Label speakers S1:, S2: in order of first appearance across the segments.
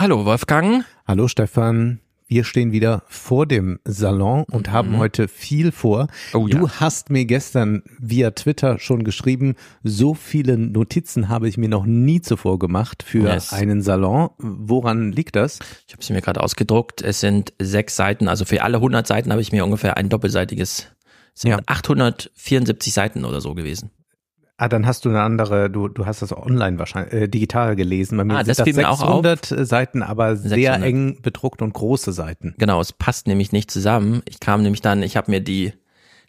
S1: Hallo Wolfgang.
S2: Hallo Stefan. Wir stehen wieder vor dem Salon und mhm. haben heute viel vor. Oh, ja. Du hast mir gestern via Twitter schon geschrieben, so viele Notizen habe ich mir noch nie zuvor gemacht für yes. einen Salon. Woran liegt das?
S1: Ich habe sie mir gerade ausgedruckt. Es sind sechs Seiten, also für alle 100 Seiten habe ich mir ungefähr ein doppelseitiges, es sind ja. 874 Seiten oder so gewesen.
S2: Ah, dann hast du eine andere, du, du hast das online wahrscheinlich, äh, digital gelesen. Bei mir ah, sind das, das 600 äh, Seiten, aber 600. sehr eng bedruckt und große Seiten.
S1: Genau, es passt nämlich nicht zusammen. Ich kam nämlich dann, ich habe mir die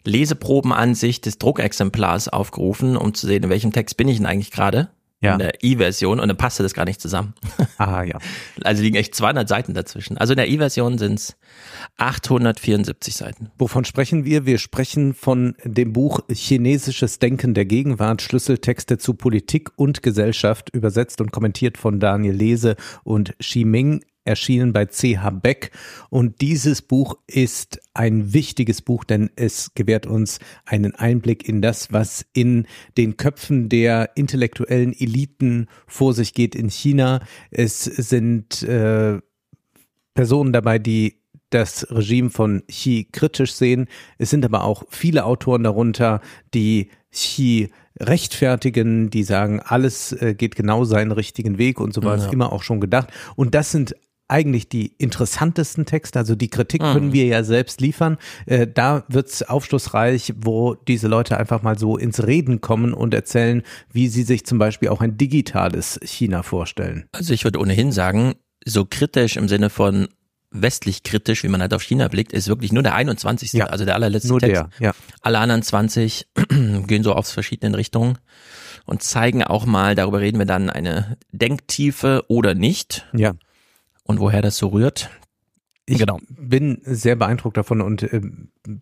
S1: Leseprobenansicht des Druckexemplars aufgerufen, um zu sehen, in welchem Text bin ich denn eigentlich gerade ja. in der E-Version und dann passte das gar nicht zusammen.
S2: Ah, ja.
S1: Also liegen echt 200 Seiten dazwischen. Also in der E-Version sind es 874 Seiten.
S2: Wovon sprechen wir? Wir sprechen von dem Buch Chinesisches Denken der Gegenwart, Schlüsseltexte zu Politik und Gesellschaft, übersetzt und kommentiert von Daniel Lese und Xi Ming erschienen bei CH Beck. Und dieses Buch ist ein wichtiges Buch, denn es gewährt uns einen Einblick in das, was in den Köpfen der intellektuellen Eliten vor sich geht in China. Es sind äh, Personen dabei, die das Regime von Xi kritisch sehen. Es sind aber auch viele Autoren darunter, die Xi rechtfertigen, die sagen, alles äh, geht genau seinen richtigen Weg und so war ja. es immer auch schon gedacht. Und das sind eigentlich die interessantesten Texte, also die Kritik können mhm. wir ja selbst liefern. Äh, da wird's aufschlussreich, wo diese Leute einfach mal so ins Reden kommen und erzählen, wie sie sich zum Beispiel auch ein digitales China vorstellen.
S1: Also ich würde ohnehin sagen, so kritisch im Sinne von westlich kritisch, wie man halt auf China blickt, ist wirklich nur der 21. Ja, also der allerletzte nur Text. Der, ja. Alle anderen 20 gehen so aufs verschiedenen Richtungen und zeigen auch mal, darüber reden wir dann, eine Denktiefe oder nicht.
S2: Ja
S1: und woher das so rührt.
S2: Ich genau. bin sehr beeindruckt davon und äh,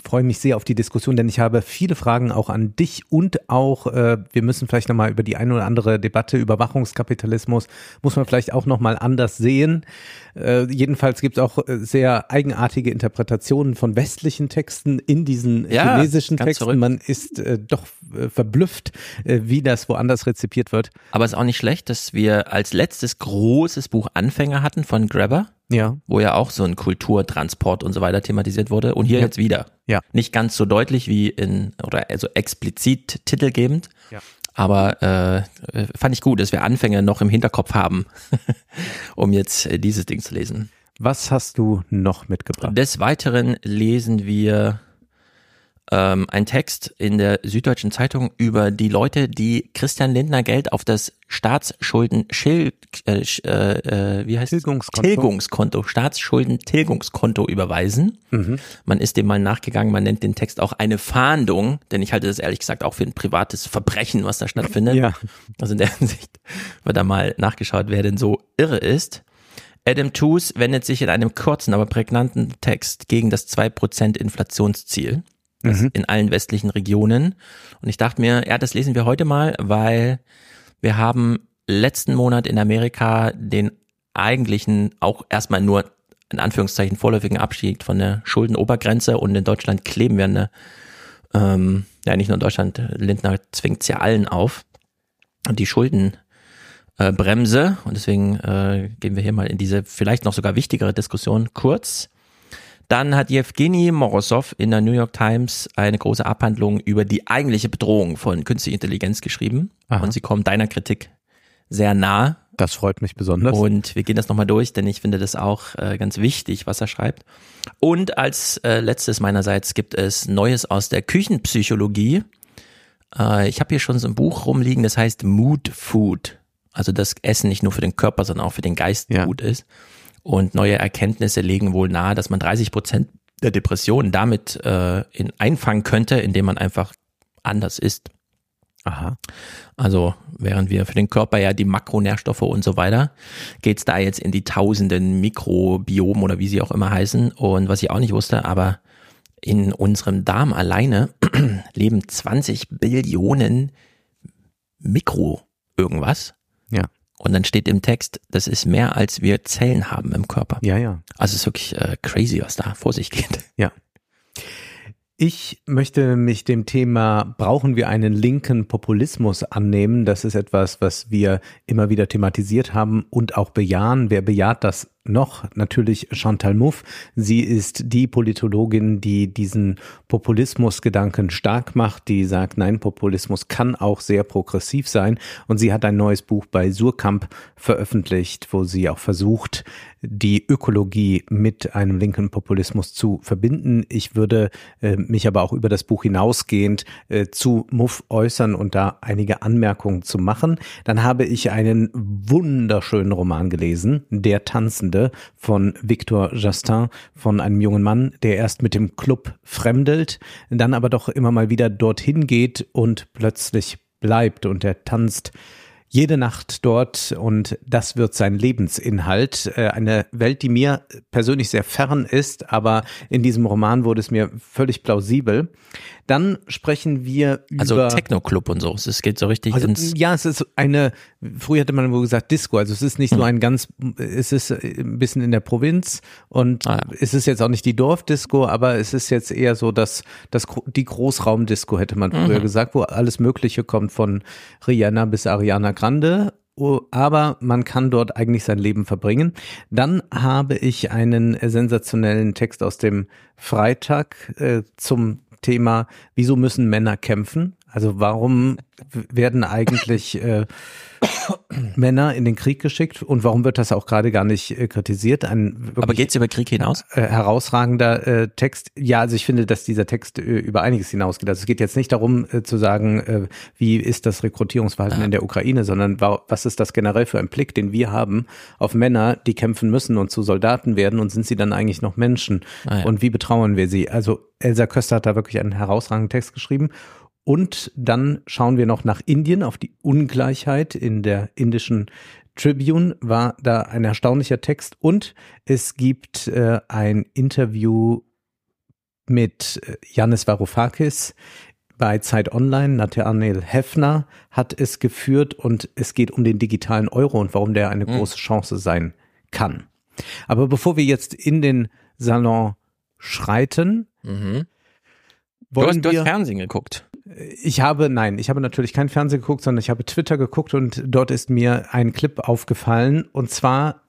S2: freue mich sehr auf die Diskussion, denn ich habe viele Fragen auch an dich und auch, äh, wir müssen vielleicht nochmal über die eine oder andere Debatte, Überwachungskapitalismus, muss man vielleicht auch nochmal anders sehen. Äh, jedenfalls gibt es auch äh, sehr eigenartige Interpretationen von westlichen Texten in diesen ja, chinesischen Texten. Verrückt. Man ist äh, doch äh, verblüfft, äh, wie das woanders rezipiert wird.
S1: Aber es ist auch nicht schlecht, dass wir als letztes großes Buch Anfänger hatten von Grabber.
S2: Ja.
S1: Wo ja auch so ein Kulturtransport und so weiter thematisiert wurde. Und hier ja. jetzt wieder.
S2: Ja.
S1: Nicht ganz so deutlich wie in, oder also explizit titelgebend. Ja. Aber äh, fand ich gut, dass wir Anfänge noch im Hinterkopf haben, um jetzt äh, dieses Ding zu lesen.
S2: Was hast du noch mitgebracht?
S1: Des Weiteren lesen wir ähm, ein Text in der Süddeutschen Zeitung über die Leute, die Christian Lindner Geld auf das Staatsschulden äh, äh, wie heißt
S2: Tilgungskonto.
S1: Tilgungskonto, Staatsschulden-Tilgungskonto überweisen. Mhm. Man ist dem mal nachgegangen, man nennt den Text auch eine Fahndung, denn ich halte das ehrlich gesagt auch für ein privates Verbrechen, was da stattfindet.
S2: Ja.
S1: Also in der Hinsicht wird da mal nachgeschaut, wer denn so irre ist. Adam Tooze wendet sich in einem kurzen, aber prägnanten Text gegen das 2% Inflationsziel mhm. in allen westlichen Regionen. Und ich dachte mir, ja, das lesen wir heute mal, weil wir haben letzten Monat in Amerika den eigentlichen, auch erstmal nur in Anführungszeichen vorläufigen Abschied von der Schuldenobergrenze und in Deutschland kleben wir eine, ähm, ja nicht nur in Deutschland, Lindner zwingt es ja allen auf. Und die Schulden äh, Bremse und deswegen äh, gehen wir hier mal in diese vielleicht noch sogar wichtigere Diskussion kurz. Dann hat Jewgeni Morozov in der New York Times eine große Abhandlung über die eigentliche Bedrohung von künstlicher Intelligenz geschrieben. Aha. Und sie kommt deiner Kritik sehr nah.
S2: Das freut mich besonders.
S1: Und wir gehen das nochmal durch, denn ich finde das auch äh, ganz wichtig, was er schreibt. Und als äh, letztes meinerseits gibt es Neues aus der Küchenpsychologie. Äh, ich habe hier schon so ein Buch rumliegen, das heißt Mood Food. Also das Essen nicht nur für den Körper, sondern auch für den Geist ja. gut ist. Und neue Erkenntnisse legen wohl nahe, dass man 30 Prozent der Depressionen damit äh, in, einfangen könnte, indem man einfach anders isst.
S2: Aha.
S1: Also während wir für den Körper ja die Makronährstoffe und so weiter, geht's da jetzt in die tausenden Mikrobiomen oder wie sie auch immer heißen. Und was ich auch nicht wusste, aber in unserem Darm alleine leben 20 Billionen Mikro irgendwas.
S2: Ja.
S1: Und dann steht im Text, das ist mehr als wir Zellen haben im Körper.
S2: Ja, ja.
S1: Also es ist wirklich äh, crazy, was da vor sich geht.
S2: Ja. Ich möchte mich dem Thema, brauchen wir einen linken Populismus annehmen? Das ist etwas, was wir immer wieder thematisiert haben und auch bejahen. Wer bejaht das noch natürlich Chantal Mouffe. Sie ist die Politologin, die diesen Populismusgedanken stark macht, die sagt, nein, Populismus kann auch sehr progressiv sein. Und sie hat ein neues Buch bei Surkamp veröffentlicht, wo sie auch versucht, die Ökologie mit einem linken Populismus zu verbinden. Ich würde äh, mich aber auch über das Buch hinausgehend äh, zu Muff äußern und da einige Anmerkungen zu machen. Dann habe ich einen wunderschönen Roman gelesen, Der Tanzende von Victor Justin, von einem jungen Mann, der erst mit dem Club fremdelt, dann aber doch immer mal wieder dorthin geht und plötzlich bleibt und er tanzt jede Nacht dort und das wird sein Lebensinhalt. Äh, eine Welt, die mir persönlich sehr fern ist, aber in diesem Roman wurde es mir völlig plausibel. Dann sprechen wir
S1: also
S2: über.
S1: Also Techno-Club und so. Es geht so richtig
S2: also,
S1: ins.
S2: Ja, es ist eine, früher hätte man wohl gesagt Disco. Also es ist nicht nur hm. ein ganz, es ist ein bisschen in der Provinz und ah, ja. es ist jetzt auch nicht die Dorfdisco, aber es ist jetzt eher so dass das, die Großraumdisco hätte man früher mhm. gesagt, wo alles Mögliche kommt von Rihanna bis Ariana Grande aber man kann dort eigentlich sein Leben verbringen. Dann habe ich einen sensationellen Text aus dem Freitag äh, zum Thema, wieso müssen Männer kämpfen? Also warum werden eigentlich äh, Männer in den Krieg geschickt und warum wird das auch gerade gar nicht äh, kritisiert?
S1: Ein Aber geht's über Krieg hinaus?
S2: Äh, herausragender äh, Text. Ja, also ich finde, dass dieser Text äh, über einiges hinausgeht. Also es geht jetzt nicht darum äh, zu sagen, äh, wie ist das Rekrutierungsverhalten ah. in der Ukraine, sondern was ist das generell für ein Blick, den wir haben auf Männer, die kämpfen müssen und zu Soldaten werden und sind sie dann eigentlich noch Menschen? Ah, ja. Und wie betrauern wir sie? Also Elsa Köster hat da wirklich einen herausragenden Text geschrieben. Und dann schauen wir noch nach Indien auf die Ungleichheit in der indischen Tribune war da ein erstaunlicher Text und es gibt äh, ein Interview mit äh, Yannis Varoufakis bei Zeit Online. Nathanael Heffner hat es geführt und es geht um den digitalen Euro und warum der eine mhm. große Chance sein kann. Aber bevor wir jetzt in den Salon schreiten, mhm.
S1: du, hast, du hast Fernsehen geguckt.
S2: Ich habe, nein, ich habe natürlich kein Fernsehen geguckt, sondern ich habe Twitter geguckt und dort ist mir ein Clip aufgefallen. Und zwar,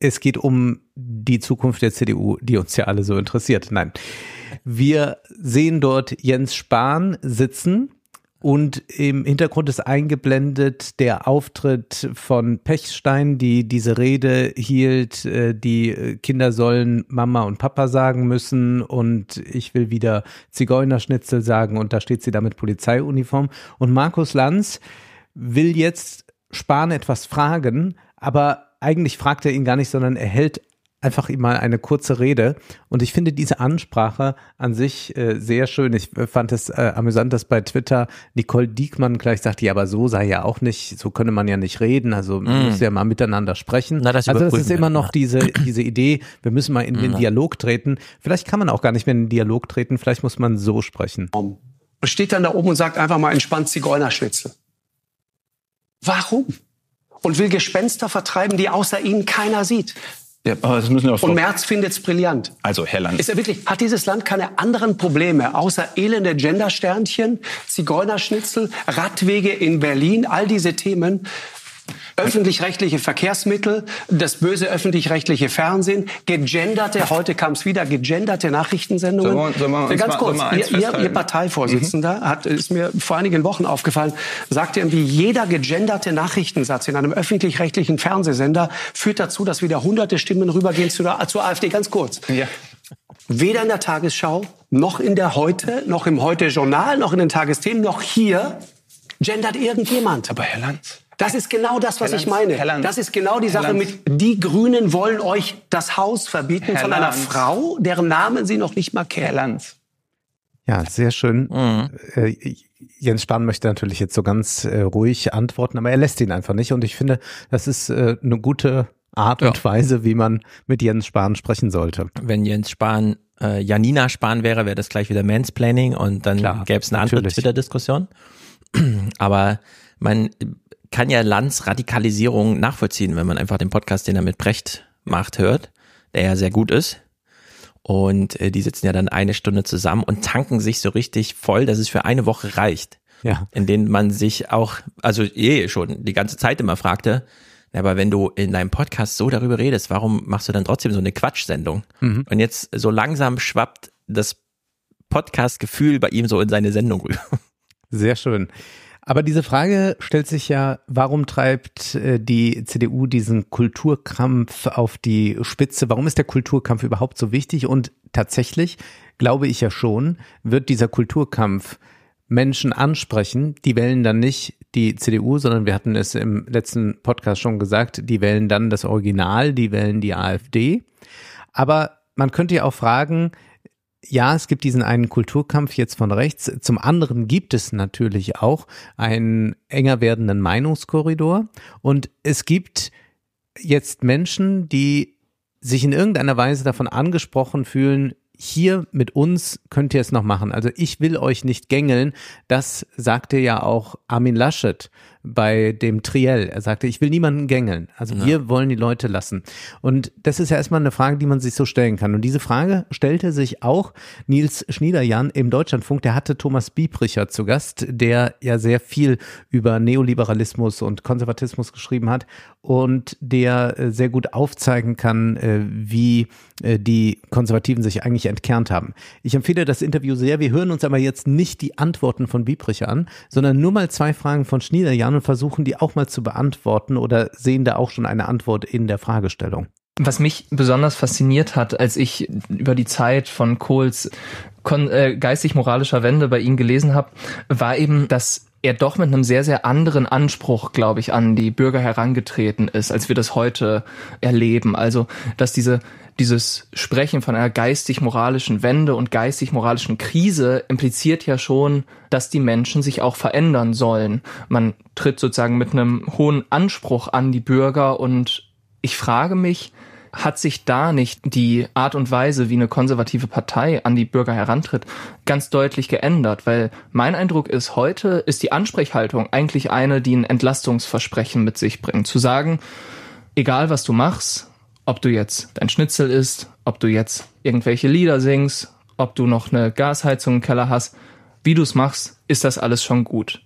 S2: es geht um die Zukunft der CDU, die uns ja alle so interessiert. Nein. Wir sehen dort Jens Spahn sitzen und im Hintergrund ist eingeblendet der Auftritt von Pechstein, die diese Rede hielt, äh, die Kinder sollen Mama und Papa sagen müssen und ich will wieder Zigeunerschnitzel sagen und da steht sie da mit Polizeiuniform. Und Markus Lanz will jetzt Spahn etwas fragen, aber eigentlich fragt er ihn gar nicht, sondern er hält einfach mal eine kurze Rede. Und ich finde diese Ansprache an sich äh, sehr schön. Ich äh, fand es äh, amüsant, dass bei Twitter Nicole Diekmann gleich sagte, ja, aber so sei ja auch nicht, so könne man ja nicht reden. Also man mm. muss ja mal miteinander sprechen. Na, das also das ist immer noch diese, diese Idee, wir müssen mal in den mm. Dialog treten. Vielleicht kann man auch gar nicht mehr in den Dialog treten, vielleicht muss man so sprechen.
S3: Und steht dann da oben und sagt einfach mal entspannt Zigeunerschwitzel. Warum? Und will Gespenster vertreiben, die außer ihnen keiner sieht. Ja, das müssen wir Und Merz findet es brillant.
S1: Also, Herr Land.
S3: Ist er wirklich, hat dieses Land keine anderen Probleme, außer elende Gendersternchen, Zigeunerschnitzel, Radwege in Berlin, all diese Themen? Öffentlich-rechtliche Verkehrsmittel, das böse öffentlich-rechtliche Fernsehen, gegenderte, heute kam es wieder, gegenderte Nachrichtensendungen. Soll man, soll man Ganz mal, kurz, ihr, ihr, ihr, Parteivorsitzender mhm. hat, ist mir vor einigen Wochen aufgefallen, sagte irgendwie, jeder gegenderte Nachrichtensatz in einem öffentlich-rechtlichen Fernsehsender führt dazu, dass wieder hunderte Stimmen rübergehen zu der, zur AfD. Ganz kurz. Ja. Weder in der Tagesschau, noch in der Heute, noch im Heute-Journal, noch in den Tagesthemen, noch hier gendert irgendjemand.
S1: Aber Herr Lanz,
S3: das ist genau das, was Herr ich meine. Lanz, das ist genau die Sache mit, die Grünen wollen euch das Haus verbieten Herr von einer Lanz. Frau, deren Namen sie noch nicht mal kennen. Herr Lanz.
S2: Ja, sehr schön. Mhm. Äh, Jens Spahn möchte natürlich jetzt so ganz äh, ruhig antworten, aber er lässt ihn einfach nicht. Und ich finde, das ist äh, eine gute Art und ja. Weise, wie man mit Jens Spahn sprechen sollte.
S1: Wenn Jens Spahn äh, Janina Spahn wäre, wäre das gleich wieder Mansplaining und dann gäbe es eine andere Twitter-Diskussion. Aber man kann ja Lanz Radikalisierung nachvollziehen, wenn man einfach den Podcast, den er mit Brecht macht, hört, der ja sehr gut ist. Und äh, die sitzen ja dann eine Stunde zusammen und tanken sich so richtig voll, dass es für eine Woche reicht.
S2: Ja.
S1: In denen man sich auch, also eh schon die ganze Zeit immer fragte, aber wenn du in deinem Podcast so darüber redest, warum machst du dann trotzdem so eine Quatschsendung? Mhm. Und jetzt so langsam schwappt das Podcast-Gefühl bei ihm so in seine Sendung rüber.
S2: Sehr schön. Aber diese Frage stellt sich ja, warum treibt äh, die CDU diesen Kulturkampf auf die Spitze? Warum ist der Kulturkampf überhaupt so wichtig? Und tatsächlich, glaube ich ja schon, wird dieser Kulturkampf Menschen ansprechen, die wählen dann nicht die CDU, sondern wir hatten es im letzten Podcast schon gesagt, die wählen dann das Original, die wählen die AfD. Aber man könnte ja auch fragen, ja, es gibt diesen einen Kulturkampf jetzt von rechts. Zum anderen gibt es natürlich auch einen enger werdenden Meinungskorridor. Und es gibt jetzt Menschen, die sich in irgendeiner Weise davon angesprochen fühlen, hier mit uns könnt ihr es noch machen. Also ich will euch nicht gängeln. Das sagte ja auch Armin Laschet bei dem Triell. Er sagte, ich will niemanden gängeln. Also ja. wir wollen die Leute lassen. Und das ist ja erstmal eine Frage, die man sich so stellen kann. Und diese Frage stellte sich auch Nils Schniederjan im Deutschlandfunk. Der hatte Thomas Biebricher zu Gast, der ja sehr viel über Neoliberalismus und Konservatismus geschrieben hat und der äh, sehr gut aufzeigen kann, äh, wie äh, die Konservativen sich eigentlich entkernt haben. Ich empfehle das Interview sehr. Wir hören uns aber jetzt nicht die Antworten von Biebricher an, sondern nur mal zwei Fragen von Schniederjan und versuchen die auch mal zu beantworten oder sehen da auch schon eine Antwort in der Fragestellung?
S4: Was mich besonders fasziniert hat, als ich über die Zeit von Kohls äh, geistig-moralischer Wende bei ihm gelesen habe, war eben, dass er doch mit einem sehr, sehr anderen Anspruch, glaube ich, an die Bürger herangetreten ist, als wir das heute erleben. Also, dass diese dieses Sprechen von einer geistig-moralischen Wende und geistig-moralischen Krise impliziert ja schon, dass die Menschen sich auch verändern sollen. Man tritt sozusagen mit einem hohen Anspruch an die Bürger und ich frage mich, hat sich da nicht die Art und Weise, wie eine konservative Partei an die Bürger herantritt, ganz deutlich geändert? Weil mein Eindruck ist, heute ist die Ansprechhaltung eigentlich eine, die ein Entlastungsversprechen mit sich bringt. Zu sagen, egal was du machst, ob du jetzt dein Schnitzel isst, ob du jetzt irgendwelche Lieder singst, ob du noch eine Gasheizung im Keller hast, wie du es machst, ist das alles schon gut.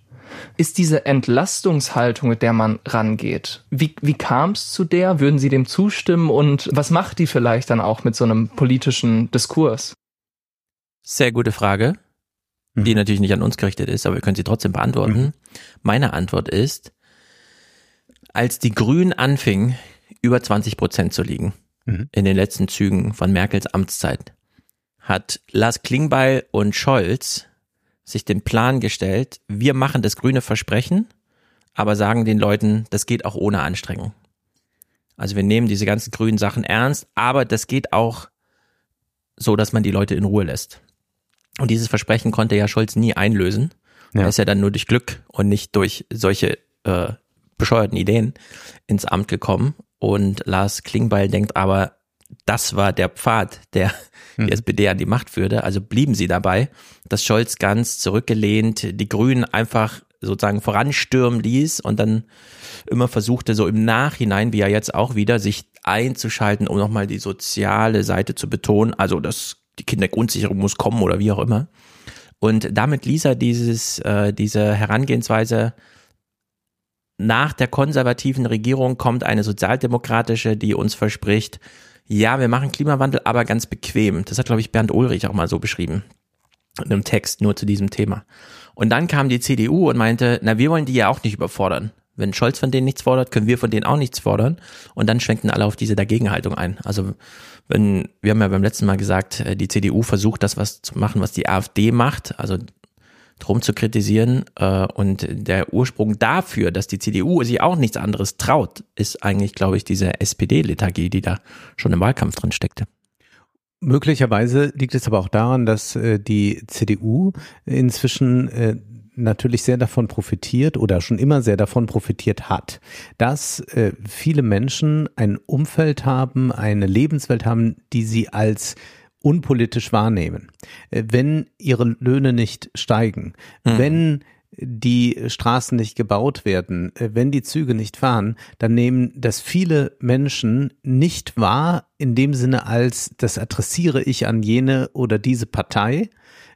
S4: Ist diese Entlastungshaltung, mit der man rangeht, wie, wie kam es zu der? Würden Sie dem zustimmen? Und was macht die vielleicht dann auch mit so einem politischen Diskurs?
S1: Sehr gute Frage, die mhm. natürlich nicht an uns gerichtet ist, aber wir können sie trotzdem beantworten. Mhm. Meine Antwort ist, als die Grünen anfingen, über 20 Prozent zu liegen mhm. in den letzten Zügen von Merkels Amtszeit, hat Lars Klingbeil und Scholz sich den Plan gestellt, wir machen das grüne Versprechen, aber sagen den Leuten, das geht auch ohne Anstrengung. Also wir nehmen diese ganzen grünen Sachen ernst, aber das geht auch so, dass man die Leute in Ruhe lässt. Und dieses Versprechen konnte ja Scholz nie einlösen. Ja. Er ist ja dann nur durch Glück und nicht durch solche äh, bescheuerten Ideen ins Amt gekommen. Und Lars Klingbeil denkt aber, das war der Pfad, der die hm. SPD an die Macht führte. Also blieben sie dabei, dass Scholz ganz zurückgelehnt die Grünen einfach sozusagen voranstürmen ließ und dann immer versuchte, so im Nachhinein, wie er jetzt auch wieder, sich einzuschalten, um nochmal die soziale Seite zu betonen. Also, dass die Kindergrundsicherung muss kommen oder wie auch immer. Und damit ließ er dieses, äh, diese Herangehensweise nach der konservativen Regierung kommt eine sozialdemokratische, die uns verspricht, ja, wir machen Klimawandel, aber ganz bequem. Das hat, glaube ich, Bernd Ulrich auch mal so beschrieben. In einem Text nur zu diesem Thema. Und dann kam die CDU und meinte, na, wir wollen die ja auch nicht überfordern. Wenn Scholz von denen nichts fordert, können wir von denen auch nichts fordern. Und dann schwenkten alle auf diese Dagegenhaltung ein. Also, wenn, wir haben ja beim letzten Mal gesagt, äh, die CDU versucht das was zu machen, was die AfD macht. Also drum zu kritisieren. Äh, und der Ursprung dafür, dass die CDU sich auch nichts anderes traut, ist eigentlich, glaube ich, diese SPD-Lethargie, die da schon im Wahlkampf drin steckte.
S2: Möglicherweise liegt es aber auch daran, dass äh, die CDU inzwischen äh, natürlich sehr davon profitiert oder schon immer sehr davon profitiert hat, dass viele Menschen ein Umfeld haben, eine Lebenswelt haben, die sie als unpolitisch wahrnehmen, äh, wenn ihre Löhne nicht steigen, mhm. wenn die Straßen nicht gebaut werden, äh, wenn die Züge nicht fahren, dann nehmen das viele Menschen nicht wahr, in dem Sinne als, das adressiere ich an jene oder diese Partei.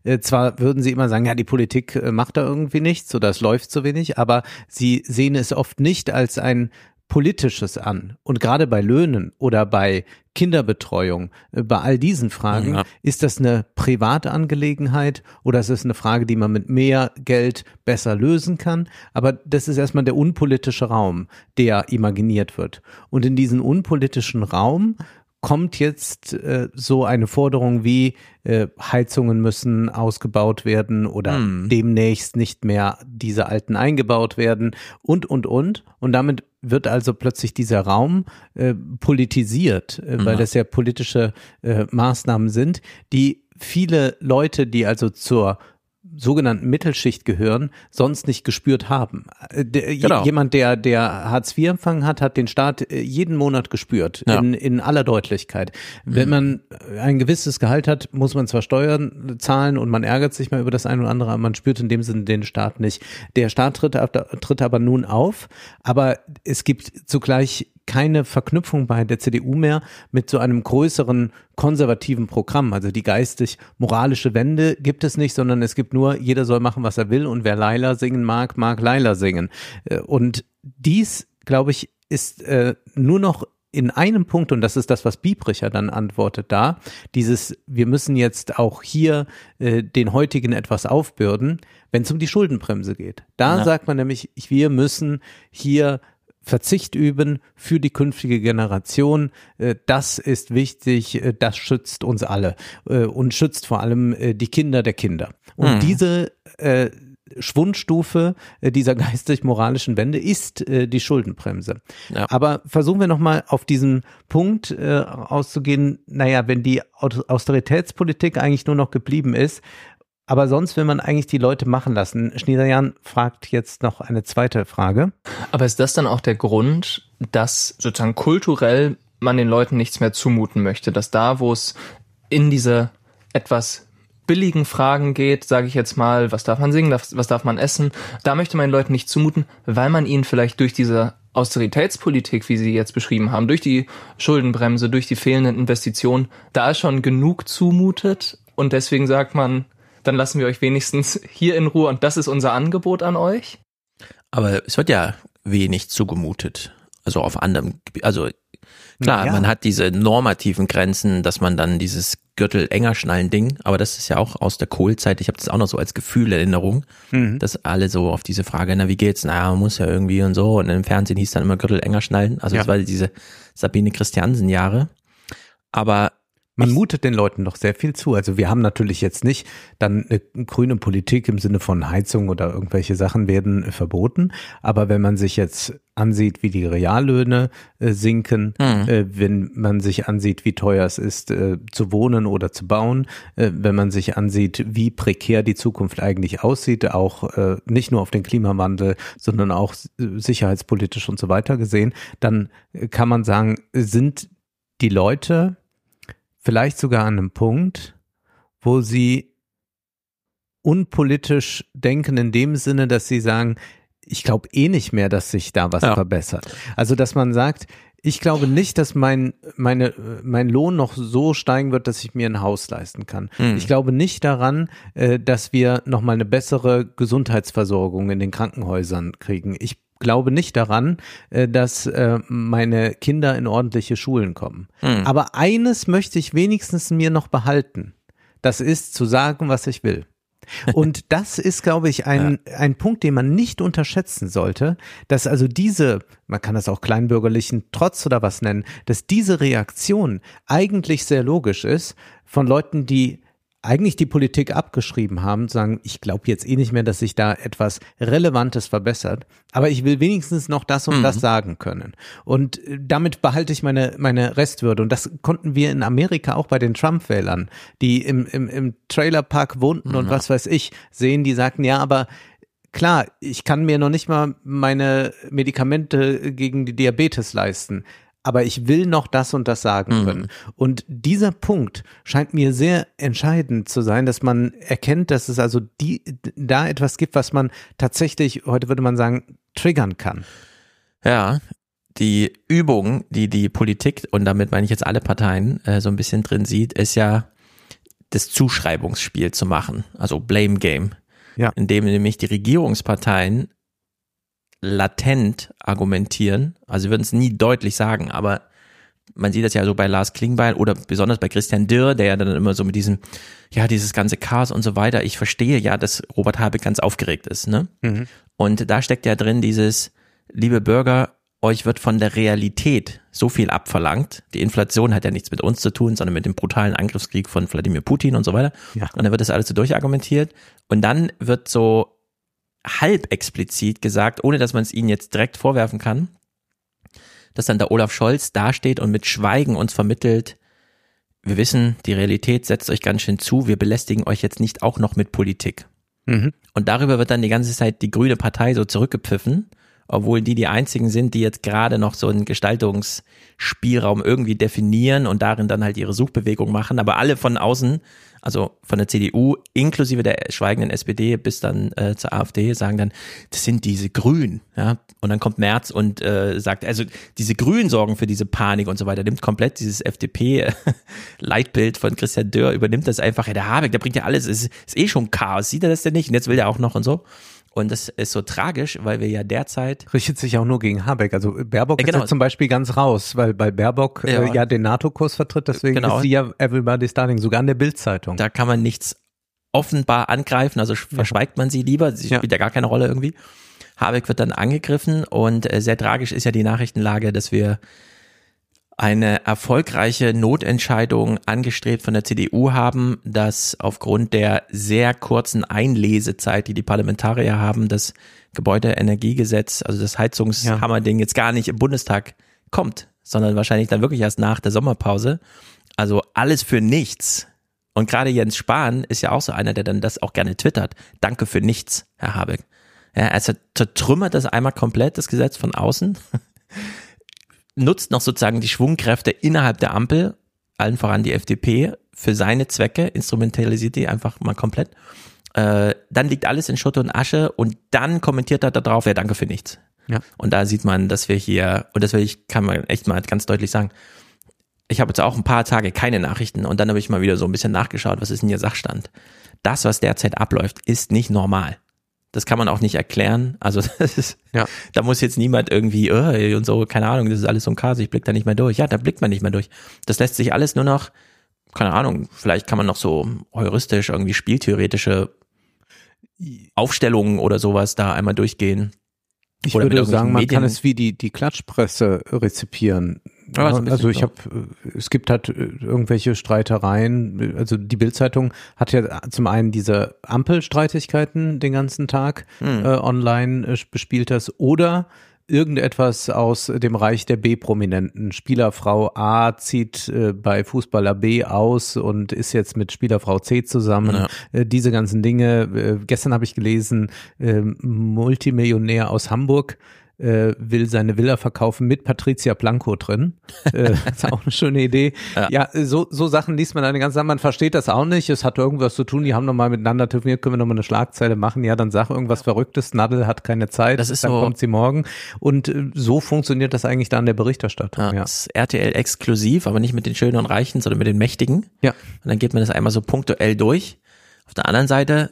S2: Äh, zwar würden sie immer sagen, ja, die Politik macht da irgendwie nichts oder es läuft so wenig, aber sie sehen es oft nicht als ein Politisches an. Und gerade bei Löhnen oder bei Kinderbetreuung, äh, bei all diesen Fragen, ja. ist das eine private Angelegenheit oder ist es eine Frage, die man mit mehr Geld besser lösen kann? Aber das ist erstmal der unpolitische Raum, der imaginiert wird. Und in diesen unpolitischen Raum kommt jetzt äh, so eine Forderung wie äh, Heizungen müssen ausgebaut werden oder mm. demnächst nicht mehr diese alten eingebaut werden und und und und damit wird also plötzlich dieser Raum äh, politisiert, äh, weil mhm. das ja politische äh, Maßnahmen sind, die viele Leute, die also zur sogenannten Mittelschicht gehören, sonst nicht gespürt haben. Äh, der, genau. Jemand, der, der Hartz IV empfangen hat, hat den Staat äh, jeden Monat gespürt, ja. in, in aller Deutlichkeit. Wenn mhm. man ein gewisses Gehalt hat, muss man zwar Steuern zahlen und man ärgert sich mal über das eine oder andere, aber man spürt in dem Sinne den Staat nicht. Der Staat tritt, tritt aber nun auf, aber es gibt zugleich keine Verknüpfung bei der CDU mehr mit so einem größeren konservativen Programm. Also die geistig-moralische Wende gibt es nicht, sondern es gibt nur, jeder soll machen, was er will und wer Laila singen mag, mag Laila singen. Äh, und dies, glaube ich, ist äh, nur noch in einem Punkt, und das ist das, was Biebricher dann antwortet da, dieses, wir müssen jetzt auch hier äh, den heutigen etwas aufbürden, wenn es um die Schuldenbremse geht. Da ja. sagt man nämlich, wir müssen hier Verzicht üben für die künftige Generation. Äh, das ist wichtig, äh, das schützt uns alle äh, und schützt vor allem die Kinder der Kinder. Und hm. diese Schwundstufe dieser geistig-moralischen Wende ist die Schuldenbremse. Ja. Aber versuchen wir nochmal auf diesen Punkt auszugehen, naja, wenn die Austeritätspolitik eigentlich nur noch geblieben ist, aber sonst will man eigentlich die Leute machen lassen. Schniederjan fragt jetzt noch eine zweite Frage.
S4: Aber ist das dann auch der Grund, dass sozusagen kulturell man den Leuten nichts mehr zumuten möchte? Dass da, wo es in diese etwas billigen Fragen geht, sage ich jetzt mal, was darf man singen, was darf man essen, da möchte man den Leuten nicht zumuten, weil man ihnen vielleicht durch diese Austeritätspolitik, wie Sie jetzt beschrieben haben, durch die Schuldenbremse, durch die fehlenden Investitionen, da schon genug zumutet und deswegen sagt man, dann lassen wir euch wenigstens hier in Ruhe und das ist unser Angebot an euch.
S1: Aber es wird ja wenig zugemutet. Also auf anderem, also klar, ja. man hat diese normativen Grenzen, dass man dann dieses Gürtel enger schnallen Ding, aber das ist ja auch aus der Kohlzeit. Ich habe das auch noch so als Gefühl, Erinnerung, mhm. dass alle so auf diese Frage, na wie geht's? Na, man muss ja irgendwie und so. Und im Fernsehen hieß dann immer Gürtel enger schnallen. Also ja. das war diese Sabine Christiansen Jahre. Aber
S2: man mutet den Leuten doch sehr viel zu. Also wir haben natürlich jetzt nicht dann eine grüne Politik im Sinne von Heizung oder irgendwelche Sachen werden verboten. Aber wenn man sich jetzt ansieht, wie die Reallöhne äh, sinken, mhm. äh, wenn man sich ansieht, wie teuer es ist, äh, zu wohnen oder zu bauen, äh, wenn man sich ansieht, wie prekär die Zukunft eigentlich aussieht, auch äh, nicht nur auf den Klimawandel, sondern auch sicherheitspolitisch und so weiter gesehen, dann kann man sagen, sind die Leute vielleicht sogar an einem Punkt, wo sie unpolitisch denken in dem Sinne, dass sie sagen, ich glaube eh nicht mehr, dass sich da was ja. verbessert. Also, dass man sagt, ich glaube nicht, dass mein, meine, mein Lohn noch so steigen wird, dass ich mir ein Haus leisten kann. Hm. Ich glaube nicht daran, äh, dass wir nochmal eine bessere Gesundheitsversorgung in den Krankenhäusern kriegen. Ich glaube nicht daran, äh, dass äh, meine Kinder in ordentliche Schulen kommen. Mhm. Aber eines möchte ich wenigstens mir noch behalten. Das ist zu sagen, was ich will. Und das ist, glaube ich, ein, ja. ein Punkt, den man nicht unterschätzen sollte, dass also diese, man kann das auch kleinbürgerlichen Trotz oder was nennen, dass diese Reaktion eigentlich sehr logisch ist von Leuten, die eigentlich die Politik abgeschrieben haben, sagen, ich glaube jetzt eh nicht mehr, dass sich da etwas Relevantes verbessert, aber ich will wenigstens noch das und mhm. das sagen können. Und äh, damit behalte ich meine, meine Restwürde. Und das konnten wir in Amerika auch bei den Trump-Wählern, die im, im, im Trailerpark wohnten mhm. und was weiß ich, sehen, die sagten, ja, aber klar, ich kann mir noch nicht mal meine Medikamente gegen die Diabetes leisten aber ich will noch das und das sagen
S1: Mhm.
S2: können. Und dieser Punkt scheint mir sehr entscheidend zu sein, dass man erkennt, dass es also die, da etwas gibt, was man tatsächlich, heute würde man sagen, triggern kann.
S1: Ja, die Übung, die die Politik, und damit meine ich jetzt alle Parteien, äh, so ein bisschen drin sieht, ist ja das Zuschreibungsspiel zu machen, also Blame Game.
S2: Ja.
S1: Indem nämlich die Regierungsparteien latent argumentieren, also sie würden es nie deutlich sagen, aber man sieht das ja so bei Lars Klingbeil oder besonders bei Christian Dirr, der ja dann immer so mit diesem, ja, dieses ganze Chaos und so weiter. Ich verstehe ja, dass Robert Habeck ganz aufgeregt ist, ne? Und da steckt ja drin dieses, liebe Bürger, euch wird von der Realität so viel abverlangt. Die Inflation hat ja nichts mit uns zu tun, sondern mit dem brutalen Angriffskrieg von Wladimir Putin und so weiter.
S2: Ja.
S1: Und dann wird das alles so durchargumentiert. Und dann wird so halb explizit gesagt, ohne dass man es ihnen jetzt direkt vorwerfen kann, dass dann der Olaf Scholz dasteht und mit Schweigen uns vermittelt, wir wissen, die Realität setzt euch ganz schön zu, wir belästigen euch jetzt nicht auch noch mit Politik.
S2: Mhm.
S1: Und darüber wird dann die ganze Zeit die grüne Partei so zurückgepfiffen, obwohl die die einzigen sind, die jetzt gerade noch so einen Gestaltungsspielraum irgendwie definieren und darin dann halt ihre Suchbewegung machen. Aber alle von außen, also von der CDU inklusive der schweigenden SPD bis dann äh, zur AfD, sagen dann, das sind diese Grünen. Ja? Und dann kommt Merz und äh, sagt, also diese Grünen sorgen für diese Panik und so weiter. Nimmt komplett dieses FDP-Leitbild von Christian Dörr, übernimmt das einfach. Ja, der Habeck, der bringt ja alles, ist, ist eh schon Chaos. Sieht er das denn nicht? Und jetzt will er auch noch und so. Und das ist so tragisch, weil wir ja derzeit
S2: Richtet sich auch nur gegen Habeck. Also Baerbock
S1: Ja, genau.
S2: ist ja zum Beispiel ganz raus, weil bei Baerbock ja,
S1: Ja.
S2: äh, ja den NATO-Kurs vertritt, deswegen
S1: Genau.
S2: ist sie ja everybody's darling, sogar in der Bildzeitung.
S1: da kann man nichts offenbar angreifen, also verschweigt man sie lieber, sie
S2: Ja.
S1: spielt ja gar keine Rolle irgendwie. Habeck wird dann angegriffen und äh, sehr tragisch ist ja die Nachrichtenlage, dass wir eine erfolgreiche Notentscheidung angestrebt von der CDU haben, dass aufgrund der sehr kurzen Einlesezeit, die die Parlamentarier haben, das Gebäudeenergiegesetz, also das Heizungshammerding jetzt gar nicht im Bundestag kommt, sondern wahrscheinlich dann wirklich erst nach der Sommerpause. Also alles für nichts. Und gerade Jens Spahn ist ja auch so einer, der dann das auch gerne twittert. Danke für nichts, Herr Habeck. Ja, er zertrümmert das einmal komplett, das Gesetz von außen, nutzt noch sozusagen die Schwungkräfte innerhalb der Ampel, allen voran die FDP, für seine Zwecke, instrumentalisiert die einfach mal komplett. Äh, dann liegt alles in Schutt und Asche und dann kommentiert er da drauf, ja, danke für nichts.
S2: Ja.
S1: Und da sieht man, dass wir hier, und das will ich, kann man echt mal ganz deutlich sagen, ich habe jetzt auch ein paar Tage keine Nachrichten und dann habe ich mal wieder so ein bisschen nachgeschaut, was ist denn hier Sachstand. Das, was derzeit abläuft, ist nicht normal. Das kann man auch nicht erklären. Also das ist,
S2: Ja.
S1: da muss jetzt niemand irgendwie äh, und so, keine Ahnung, das ist alles so ein Chaos, ich blick da nicht mehr durch. Ja, da blickt man nicht mehr durch. Das lässt sich alles nur noch, keine Ahnung, vielleicht kann man noch so heuristisch irgendwie spieltheoretische Aufstellungen oder sowas da einmal durchgehen.
S2: Ich
S1: Oder
S2: würde sagen, man
S1: irgendwelchen
S2: kann
S1: Medien-
S2: es wie die, die Klatschpresse rezipieren.
S1: Ja, so ein bisschen
S2: also ich habe, es gibt halt äh, irgendwelche Streitereien. Also die Bildzeitung hat ja zum einen diese Ampelstreitigkeiten den ganzen Tag
S1: Hm.
S2: äh, online äh, bespielt das oder irgendetwas aus dem Reich der B-Prominenten. Spielerfrau A zieht äh, bei Fußballer B aus und ist jetzt mit Spielerfrau C zusammen.
S1: Ja.
S2: Äh, diese ganzen Dinge. Äh, gestern habe ich gelesen, äh, Multimillionär aus Hamburg äh, will seine Villa verkaufen mit Patricia Blanco drin. Äh, ist auch eine schöne Idee. Ja,
S1: Ja.
S2: so, so Sachen liest man dann ganze Zeit. Man versteht das auch nicht. Es hat irgendwas zu tun. Die haben nochmal miteinander telefoniert. Können wir nochmal eine Schlagzeile machen? Ja, dann sag irgendwas Verrücktes. Nadel hat keine Zeit.
S1: Das ist
S2: dann
S1: so-
S2: kommt sie morgen. Und äh, so funktioniert das eigentlich dann in der Berichterstattung.
S1: Ja,
S2: Ja.
S1: Das ist RTL exklusiv, aber nicht mit den Schönen und Reichen, sondern mit den Mächtigen.
S2: Ja.
S1: Und dann geht man das einmal so punktuell durch. Auf der anderen Seite,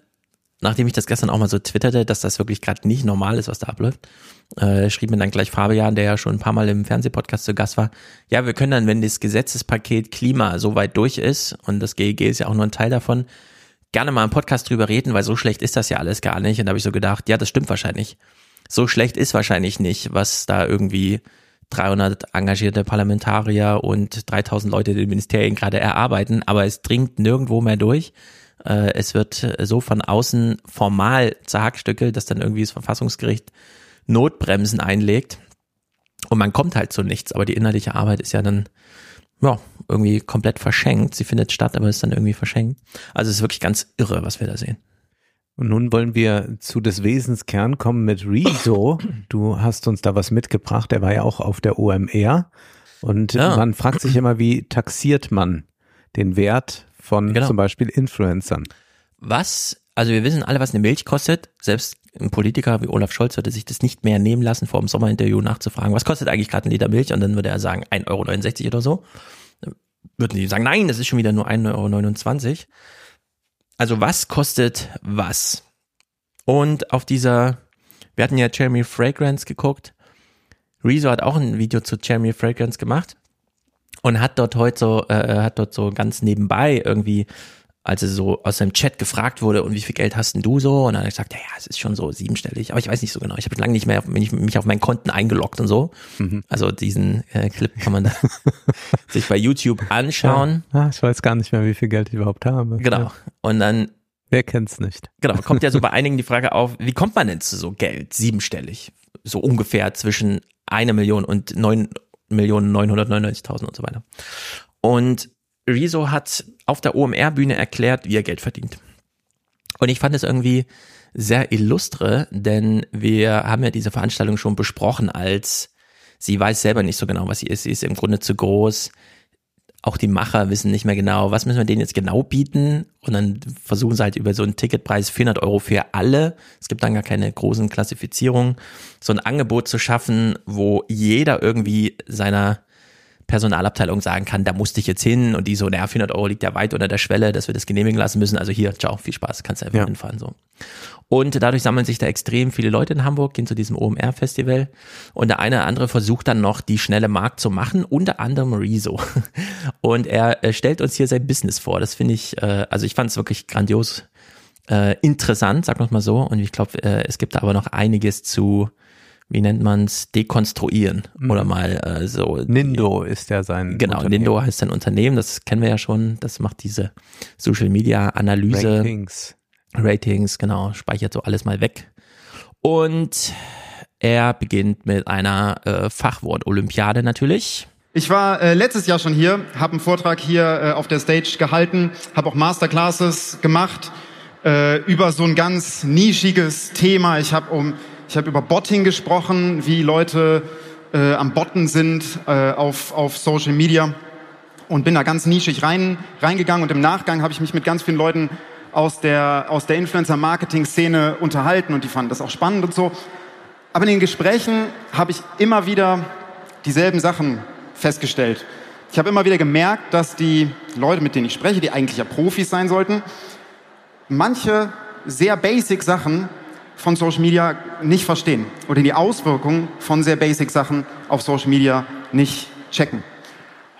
S1: nachdem ich das gestern auch mal so twitterte, dass das wirklich gerade nicht normal ist, was da abläuft, äh, schrieb mir dann gleich Fabian, der ja schon ein paar Mal im Fernsehpodcast zu Gast war, ja, wir können dann, wenn das Gesetzespaket Klima so weit durch ist, und das GEG ist ja auch nur ein Teil davon, gerne mal im Podcast drüber reden, weil so schlecht ist das ja alles gar nicht. Und da habe ich so gedacht, ja, das stimmt wahrscheinlich. So schlecht ist wahrscheinlich nicht, was da irgendwie 300 engagierte Parlamentarier und 3000 Leute in den Ministerien gerade erarbeiten, aber es dringt nirgendwo mehr durch. Äh, Es wird so von außen formal zerhackstückelt, dass dann irgendwie das Verfassungsgericht Notbremsen einlegt und man kommt halt zu nichts, aber die inhaltliche Arbeit ist ja dann ja, irgendwie komplett verschenkt. Sie findet statt, aber ist dann irgendwie verschenkt. Also es ist wirklich ganz irre, was wir da sehen.
S2: Und nun wollen wir zu des Wesenskern kommen mit Rezo. Du hast uns da was mitgebracht. Er war ja auch auf der OMR. Und
S1: Ja.
S2: man fragt sich immer, wie taxiert man den Wert von
S1: Genau.
S2: zum Beispiel Influencern?
S1: Was, also wir wissen alle, was eine Milch kostet. Selbst ein Politiker wie Olaf Scholz würde sich das nicht mehr nehmen lassen, vor dem Sommerinterview nachzufragen, was kostet eigentlich gerade ein Liter Milch? Und dann würde er sagen, 1,69 Euro oder so. Dann Würden die sagen, nein, das ist schon wieder nur 1,29 Euro. Also was kostet was? Und auf dieser, wir hatten ja Jeremy Fragrance geguckt. Rezo hat auch ein Video zu Jeremy Fragrance gemacht und hat dort heute so, äh, hat dort so ganz nebenbei irgendwie, als er so aus seinem Chat gefragt wurde, und wie viel Geld hast denn du so? Und dann hat er gesagt, ja, ja, es ist schon so siebenstellig, aber ich weiß nicht so genau. Ich habe lange nicht mehr mich, mich auf meinen Konten eingeloggt und so. Also diesen äh, Clip kann man da sich bei YouTube anschauen.
S2: Ah, ich weiß gar nicht mehr, wie viel Geld ich überhaupt habe.
S1: Genau.
S2: Ja.
S1: Und dann
S2: Wer kennt's nicht?
S1: Genau, kommt ja so bei einigen die Frage auf, wie kommt man denn zu so Geld, siebenstellig? So ungefähr zwischen eine Million und neun Millionen 999.000 und so weiter. Und Rezo hat auf der OMR-Bühne erklärt, wie er Geld verdient. Und ich fand es irgendwie sehr illustre, denn wir haben ja diese Veranstaltung schon besprochen als sie weiß selber nicht so genau, was sie ist. Sie ist im Grunde zu groß. Auch die Macher wissen nicht mehr genau, was müssen wir denen jetzt genau bieten. Und dann versuchen sie halt über so einen Ticketpreis 400 Euro für alle. Es gibt dann gar keine großen Klassifizierungen. So ein Angebot zu schaffen, wo jeder irgendwie seiner Personalabteilung sagen kann, da musste ich jetzt hin und die so, naja, 400 Euro liegt ja weit unter der Schwelle, dass wir das genehmigen lassen müssen. Also hier, ciao, viel Spaß, kannst du einfach
S2: Ja.
S1: hinfahren, so. Und dadurch sammeln sich da extrem viele Leute in Hamburg, gehen zu diesem OMR-Festival. Und der eine oder andere versucht dann noch, die schnelle Markt zu machen, unter anderem Rezo. Und er äh, stellt uns hier sein Business vor. Das finde ich, äh, also ich fand es wirklich grandios äh, interessant, sagen wir mal so. Und ich glaube, äh, es gibt da aber noch einiges zu, wie nennt man's, dekonstruieren oder mal äh, so.
S2: Nindo ist ja sein
S1: Genau,
S2: Unternehmen.
S1: Nindo heißt sein Unternehmen, das kennen wir ja schon. Das macht diese Social Media Analyse.
S2: Rankings.
S1: Ratings, genau, speichert so alles mal weg. Und er beginnt mit einer äh, Fachwort-Olympiade natürlich.
S5: Ich war äh, letztes Jahr schon hier, habe einen Vortrag hier äh, auf der Stage gehalten, habe auch Masterclasses gemacht äh, über so ein ganz nischiges Thema. Ich habe um, ich habe über Botting gesprochen, wie Leute äh, am Botten sind äh, auf, auf Social Media und bin da ganz nischig rein, reingegangen und im Nachgang habe ich mich mit ganz vielen Leuten aus der, aus der Influencer-Marketing-Szene unterhalten und die fanden das auch spannend und so. Aber in den Gesprächen habe ich immer wieder dieselben Sachen festgestellt. Ich habe immer wieder gemerkt, dass die Leute, mit denen ich spreche, die eigentlich ja Profis sein sollten, manche sehr basic Sachen von Social Media nicht verstehen oder die Auswirkungen von sehr basic Sachen auf Social Media nicht checken.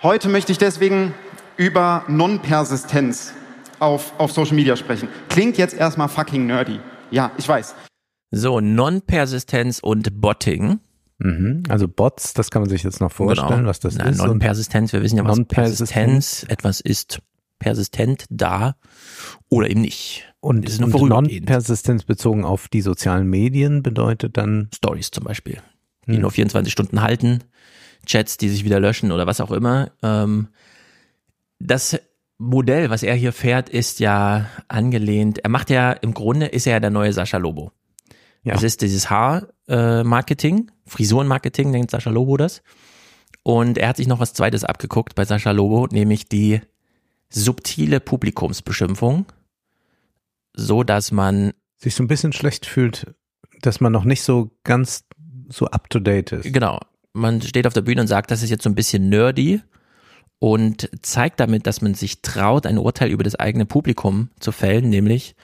S5: Heute möchte ich deswegen über Non-Persistenz auf, auf Social Media sprechen. Klingt jetzt erstmal fucking nerdy. Ja, ich weiß.
S1: So, Non-Persistenz und Botting.
S2: Mhm. Also Bots, das kann man sich jetzt noch vorstellen, was das
S1: Na,
S2: ist.
S1: Non-Persistenz, wir wissen ja, was
S2: Non-Persistenz.
S1: Persistenz, etwas ist persistent da oder eben nicht.
S2: Und,
S1: ist
S2: und. Non-Persistenz bezogen auf die sozialen Medien bedeutet dann,
S1: Stories zum Beispiel, die
S2: Hm.
S1: nur 24 Stunden halten, Chats, die sich wieder löschen oder was auch immer. Ähm, das Modell, was er hier fährt, ist ja angelehnt. Er macht ja im Grunde ist er ja der neue Sascha Lobo.
S2: Ja.
S1: Das ist dieses Haar-Marketing, Frisuren-Marketing nennt Sascha Lobo das. Und er hat sich noch was Zweites abgeguckt bei Sascha Lobo, nämlich die subtile Publikumsbeschimpfung, so dass man
S2: sich so ein bisschen schlecht fühlt, dass man noch nicht so ganz so up to date ist.
S1: Genau. Man steht auf der Bühne und sagt, das ist jetzt so ein bisschen nerdy und zeigt damit, dass man sich traut, ein Urteil über das eigene Publikum zu fällen, nämlich,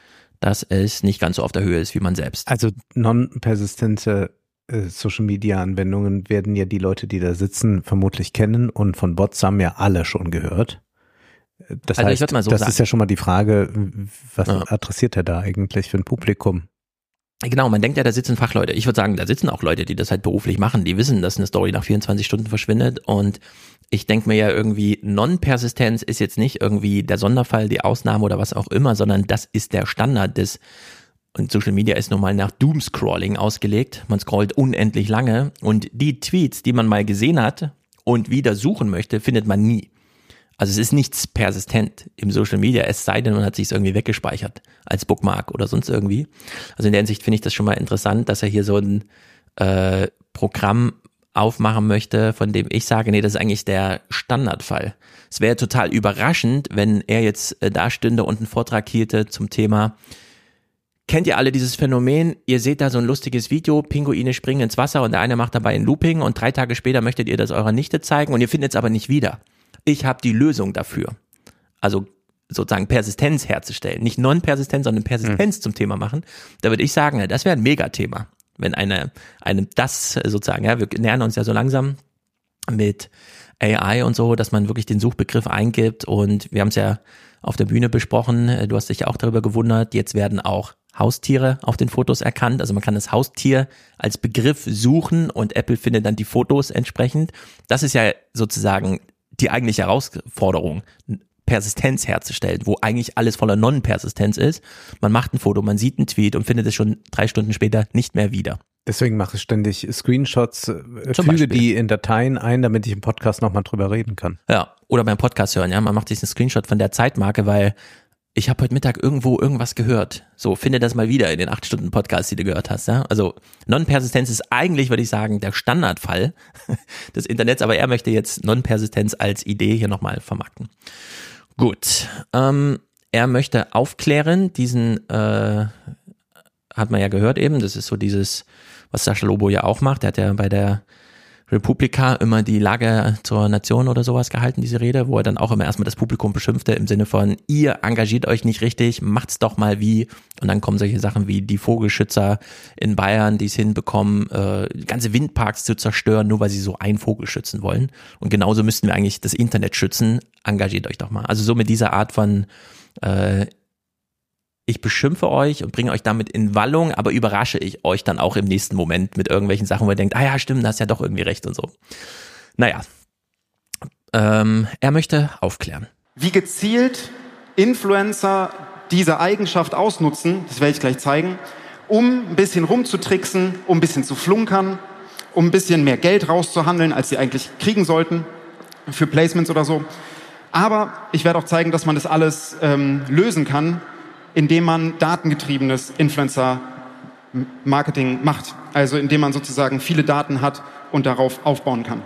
S1: dass es nicht ganz so auf der Höhe ist wie man selbst.
S2: Also non-persistente äh, Social Media Anwendungen werden ja die Leute, die da sitzen, vermutlich kennen und von Bots haben ja alle schon gehört. Das
S1: Also
S2: heißt,
S1: so
S2: das
S1: sagen.
S2: ist ja schon mal die Frage, was
S1: Ja.
S2: adressiert er da eigentlich für ein Publikum?
S1: Genau, man denkt ja, da sitzen Fachleute. Ich würde sagen, da sitzen auch Leute, die das halt beruflich machen, die wissen, dass eine Story nach 24 Stunden verschwindet und ich denke mir ja irgendwie, Non-Persistenz ist jetzt nicht irgendwie der Sonderfall, die Ausnahme oder was auch immer, sondern das ist der Standard des und Social Media ist nun mal nach Doomscrolling ausgelegt. Man scrollt unendlich lange und die Tweets, die man mal gesehen hat und wieder suchen möchte, findet man nie. Also es ist nichts persistent im Social Media, es sei denn, man hat sich irgendwie weggespeichert als Bookmark oder sonst irgendwie. Also in der Hinsicht finde ich das schon mal interessant, dass er hier so ein äh, Programm aufmachen möchte, von dem ich sage, nee, das ist eigentlich der Standardfall. Es wäre total überraschend, wenn er jetzt äh, da stünde und einen Vortrag hielte zum Thema, kennt ihr alle dieses Phänomen, ihr seht da so ein lustiges Video, Pinguine springen ins Wasser und der eine macht dabei ein Looping und drei Tage später möchtet ihr das eurer Nichte zeigen und ihr findet es aber nicht wieder. Ich habe die Lösung dafür. Also sozusagen Persistenz herzustellen. Nicht Non-Persistenz, sondern Persistenz mhm. zum Thema machen. Da würde ich sagen, das wäre ein Megathema. Wenn eine, einem das sozusagen, ja, wir nähern uns ja so langsam mit AI und so, dass man wirklich den Suchbegriff eingibt und wir haben es ja auf der Bühne besprochen, du hast dich ja auch darüber gewundert, jetzt werden auch Haustiere auf den Fotos erkannt. Also man kann das Haustier als Begriff suchen und Apple findet dann die Fotos entsprechend. Das ist ja sozusagen die eigentliche Herausforderung. Persistenz herzustellen, wo eigentlich alles voller Non-Persistenz ist. Man macht ein Foto, man sieht einen Tweet und findet es schon drei Stunden später nicht mehr wieder.
S2: Deswegen mache ich ständig Screenshots, äh, füge die in Dateien ein, damit ich im Podcast nochmal drüber reden kann.
S1: Ja, oder beim Podcast hören, ja. Man macht sich einen Screenshot von der Zeitmarke, weil ich habe heute Mittag irgendwo irgendwas gehört. So, finde das mal wieder in den acht Stunden Podcast, die du gehört hast. Ja? Also Non-Persistenz ist eigentlich, würde ich sagen, der Standardfall des Internets, aber er möchte jetzt Non-Persistenz als Idee hier nochmal vermarkten. Gut. Ähm, er möchte aufklären, diesen äh, hat man ja gehört eben, das ist so dieses, was Sascha Lobo ja auch macht. Er hat ja bei der Republika immer die Lage zur Nation oder sowas gehalten, diese Rede, wo er dann auch immer erstmal das Publikum beschimpfte im Sinne von, ihr engagiert euch nicht richtig, macht's doch mal wie. Und dann kommen solche Sachen wie die Vogelschützer in Bayern, die es hinbekommen, äh, ganze Windparks zu zerstören, nur weil sie so einen Vogel schützen wollen. Und genauso müssten wir eigentlich das Internet schützen. Engagiert euch doch mal. Also so mit dieser Art von äh, ich beschimpfe euch und bringe euch damit in Wallung, aber überrasche ich euch dann auch im nächsten Moment mit irgendwelchen Sachen, wo ihr denkt, ah ja, stimmt, da hast ja doch irgendwie recht und so. Naja, ähm, er möchte aufklären.
S5: Wie gezielt Influencer diese Eigenschaft ausnutzen, das werde ich gleich zeigen, um ein bisschen rumzutricksen, um ein bisschen zu flunkern, um ein bisschen mehr Geld rauszuhandeln, als sie eigentlich kriegen sollten für Placements oder so. Aber ich werde auch zeigen, dass man das alles ähm, lösen kann, indem man datengetriebenes Influencer-Marketing macht. Also indem man sozusagen viele Daten hat und darauf aufbauen kann.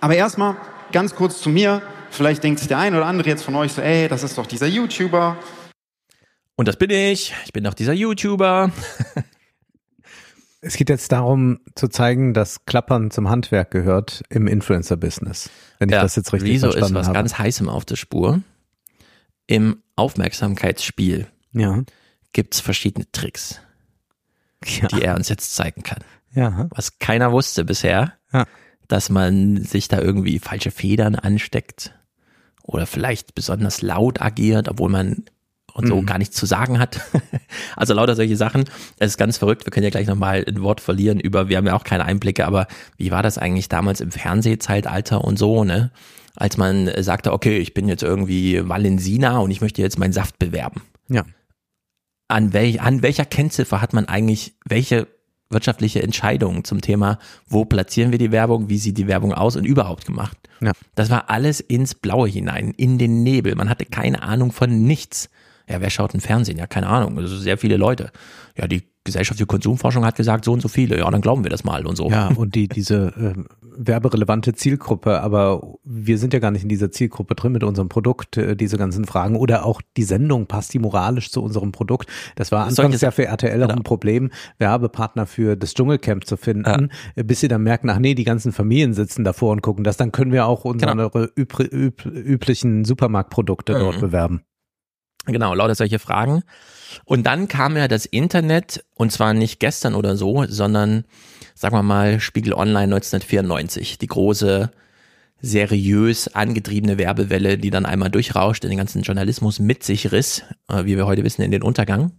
S5: Aber erstmal ganz kurz zu mir. Vielleicht denkt sich der ein oder andere jetzt von euch so, ey, das ist doch dieser YouTuber.
S1: Und das bin ich. Ich bin doch dieser YouTuber.
S2: Es geht jetzt darum zu zeigen, dass Klappern zum Handwerk gehört im Influencer-Business. Wenn ich ja, das jetzt richtig Wieso verstanden
S1: ist was
S2: habe.
S1: ganz heißem auf der Spur. Im Aufmerksamkeitsspiel ja. gibt es verschiedene Tricks, ja. die er uns jetzt zeigen kann. Ja. Was keiner wusste bisher, ja. dass man sich da irgendwie falsche Federn ansteckt oder vielleicht besonders laut agiert, obwohl man und so mhm. gar nichts zu sagen hat. also lauter solche Sachen. Es ist ganz verrückt. Wir können ja gleich nochmal ein Wort verlieren über, wir haben ja auch keine Einblicke, aber wie war das eigentlich damals im Fernsehzeitalter und so, ne? Als man sagte, okay, ich bin jetzt irgendwie Valensina und ich möchte jetzt meinen Saft bewerben.
S2: Ja.
S1: An, welch, an welcher Kennziffer hat man eigentlich welche wirtschaftliche Entscheidungen zum Thema, wo platzieren wir die Werbung, wie sieht die Werbung aus und überhaupt gemacht. Ja. Das war alles ins Blaue hinein, in den Nebel. Man hatte keine Ahnung von nichts. Ja, wer schaut ein Fernsehen? Ja, keine Ahnung. Also sehr viele Leute. Ja, die Gesellschaft für Konsumforschung hat gesagt, so und so viele. Ja, dann glauben wir das mal und so.
S2: Ja, und die, diese äh, werberelevante Zielgruppe, aber wir sind ja gar nicht in dieser Zielgruppe drin mit unserem Produkt, äh, diese ganzen Fragen. Oder auch die Sendung, passt die moralisch zu unserem Produkt? Das war anfangs ja für RTL auch genau. ein Problem, Werbepartner für das Dschungelcamp zu finden, ja. bis sie dann merken, ach nee, die ganzen Familien sitzen davor und gucken das, dann können wir auch unsere genau. üb üb üblichen Supermarktprodukte mhm. dort bewerben.
S1: Genau, lauter solche Fragen. Und dann kam ja das Internet, und zwar nicht gestern oder so, sondern, sagen wir mal, Spiegel Online 1994, die große, seriös angetriebene Werbewelle, die dann einmal durchrauscht, den ganzen Journalismus mit sich riss, äh, wie wir heute wissen, in den Untergang.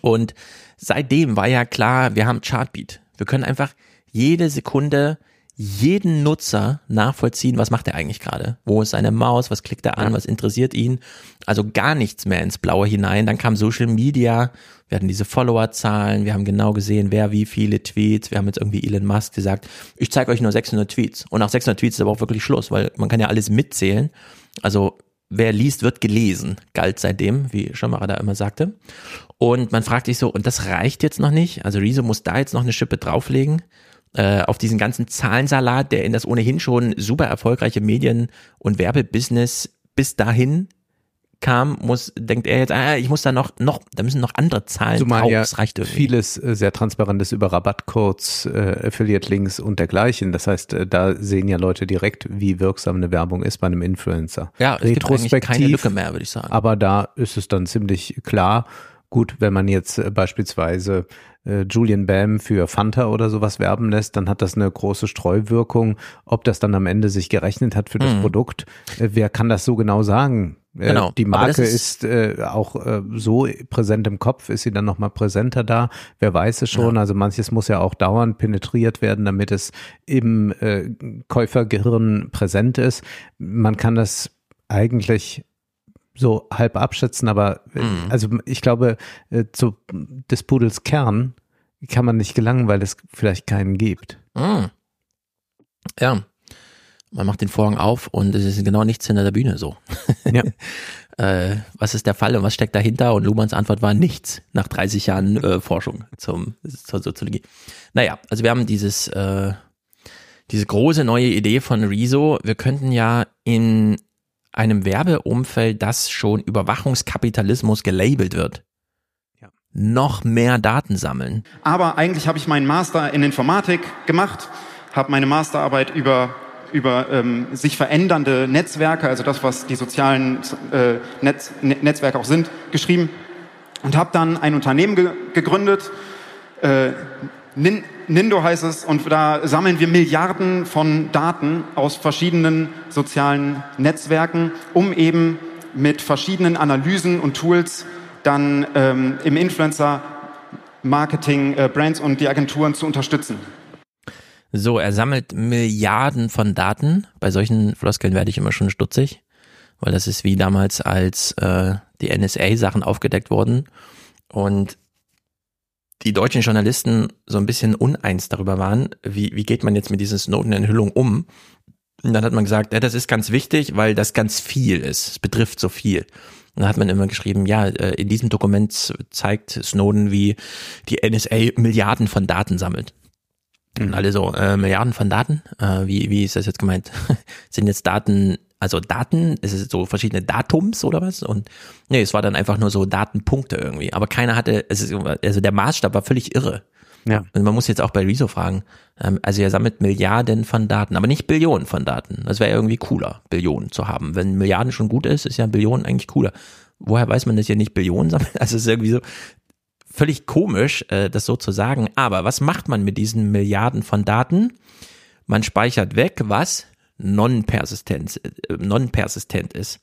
S1: Und seitdem war ja klar, wir haben Chartbeat. Wir können einfach jede Sekunde jeden Nutzer nachvollziehen, was macht er eigentlich gerade? Wo ist seine Maus? Was klickt er an? Was interessiert ihn? Also gar nichts mehr ins Blaue hinein. Dann kam Social Media. Wir hatten diese Followerzahlen. Wir haben genau gesehen, wer wie viele Tweets. Wir haben jetzt irgendwie Elon Musk gesagt, ich zeige euch nur 600 Tweets. Und nach 600 Tweets ist aber auch wirklich Schluss, weil man kann ja alles mitzählen. Also wer liest, wird gelesen, galt seitdem, wie Schirmacher da immer sagte. Und man fragt sich so, und das reicht jetzt noch nicht? Also Rezo muss da jetzt noch eine Schippe drauflegen äh, auf diesen ganzen Zahlensalat, der in das ohnehin schon super erfolgreiche Medien- und Werbebusiness bis dahin kam, muss, denkt er jetzt, ah, ich muss da noch, noch, da müssen noch andere Zahlen
S2: Zumal
S1: drauf,
S2: ja
S1: das reicht irgendwie.
S2: vieles äh, sehr transparentes über Rabattcodes, äh, Affiliate-Links und dergleichen. Das heißt, äh, da sehen ja Leute direkt, wie wirksam eine Werbung ist bei einem Influencer.
S1: Ja, es gibt eigentlich keine
S2: Retrospektiv,
S1: Lücke mehr, würde ich sagen.
S2: Aber da ist es dann ziemlich klar. Gut, wenn man jetzt beispielsweise äh, Julian Bam für Fanta oder sowas werben lässt, dann hat das eine große Streuwirkung. Ob das dann am Ende sich gerechnet hat für das
S1: Mhm.
S2: Produkt, äh, wer kann das so genau sagen? Äh,
S1: Genau,
S2: Die Marke
S1: ist-
S2: ist, äh, auch äh, so präsent im Kopf, ist sie dann nochmal präsenter da? Wer weiß es schon? Also manches muss ja auch dauernd penetriert werden, damit es im äh, Käufergehirn präsent ist. Man kann das eigentlich so halb abschätzen, aber äh,
S1: Mhm.
S2: also ich glaube, äh, zu des Pudels Kern kann man nicht gelangen, weil es vielleicht keinen gibt.
S1: Mm. Ja. Man macht den Vorhang auf und es ist genau nichts hinter der Bühne so.
S2: Ja.
S1: äh, was ist der Fall und was steckt dahinter? Und Luhmanns Antwort war nichts nach 30 Jahren äh, Forschung zum, zur Soziologie. Naja, also wir haben dieses, äh, diese große neue Idee von Rezo. Wir könnten ja in einem Werbeumfeld, das schon Überwachungskapitalismus gelabelt wird,
S2: Ja.
S1: noch mehr Daten sammeln.
S5: Aber eigentlich habe ich meinen Master in Informatik gemacht, habe meine Masterarbeit über über ähm, sich verändernde Netzwerke, also das, was die sozialen äh, Netz, Ne- Netzwerke auch sind, geschrieben und habe dann ein Unternehmen ge gegründet. Äh, Nin Nindo heißt es und da sammeln wir Milliarden von Daten aus verschiedenen sozialen Netzwerken, um eben mit verschiedenen Analysen und Tools dann ähm, im Influencer Marketing, äh, Brands und die Agenturen zu unterstützen.
S1: So, er sammelt Milliarden von Daten. Bei solchen Floskeln werde ich immer schon stutzig, weil das ist wie damals, als äh, die NSA-Sachen aufgedeckt wurden und die deutschen Journalisten so ein bisschen uneins darüber waren, wie, wie geht man jetzt mit dieser Snowden-Enthüllung um. Und dann hat man gesagt, ja, das ist ganz wichtig, weil das ganz viel ist. Es betrifft so viel. Und dann hat man immer geschrieben, ja, äh, in diesem Dokument zeigt Snowden, wie die NSA Milliarden von Daten sammelt. Und alle so, äh, Milliarden von Daten? Äh, wie, wie ist das jetzt gemeint? Sind jetzt Daten, also Daten, ist es so verschiedene Datums oder was? Und nee, es war dann einfach nur so Datenpunkte irgendwie. Aber keiner hatte, es ist, also der Maßstab war völlig irre.
S2: Ja.
S1: Und man muss jetzt auch bei Rezo fragen, ähm, also er sammelt Milliarden von Daten, aber nicht Billionen von Daten. Das wäre irgendwie cooler, Billionen zu haben. Wenn Milliarden schon gut ist, ist ja Billionen eigentlich cooler. Woher weiß man, dass ihr nicht Billionen sammelt? Also es ist irgendwie so völlig komisch, äh, das so zu sagen. Aber was macht man mit diesen Milliarden von Daten? Man speichert weg, was non-persistent, äh, non-persistent ist.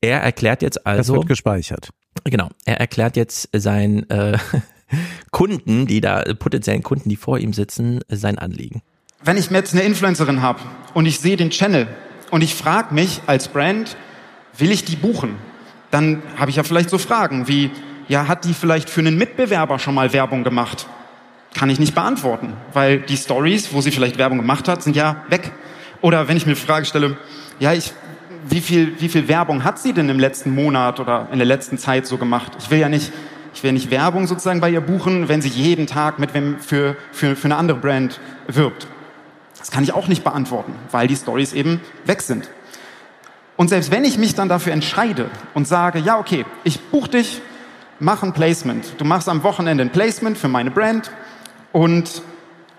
S1: Er erklärt jetzt
S2: Das
S1: also,
S2: wird gespeichert.
S1: Genau, er erklärt jetzt seinen äh, Kunden, die da, potenziellen Kunden, die vor ihm sitzen, sein Anliegen.
S5: Wenn ich mir jetzt eine Influencerin habe und ich sehe den Channel und ich frage mich als Brand, will ich die buchen? Dann habe ich ja vielleicht so Fragen wie, ja, hat die vielleicht für einen Mitbewerber schon mal Werbung gemacht? Kann ich nicht beantworten, weil die Stories, wo sie vielleicht Werbung gemacht hat, sind ja weg. Oder wenn ich mir die Frage stelle, ja, ich, wie viel, wie viel Werbung hat sie denn im letzten Monat oder in der letzten Zeit so gemacht? Ich will ja nicht, ich will nicht Werbung sozusagen bei ihr buchen, wenn sie jeden Tag mit wem für, für, für eine andere Brand wirbt. Das kann ich auch nicht beantworten, weil die Stories eben weg sind. Und selbst wenn ich mich dann dafür entscheide und sage, ja, okay, ich buche dich, mach ein Placement. Du machst am Wochenende ein Placement für meine Brand und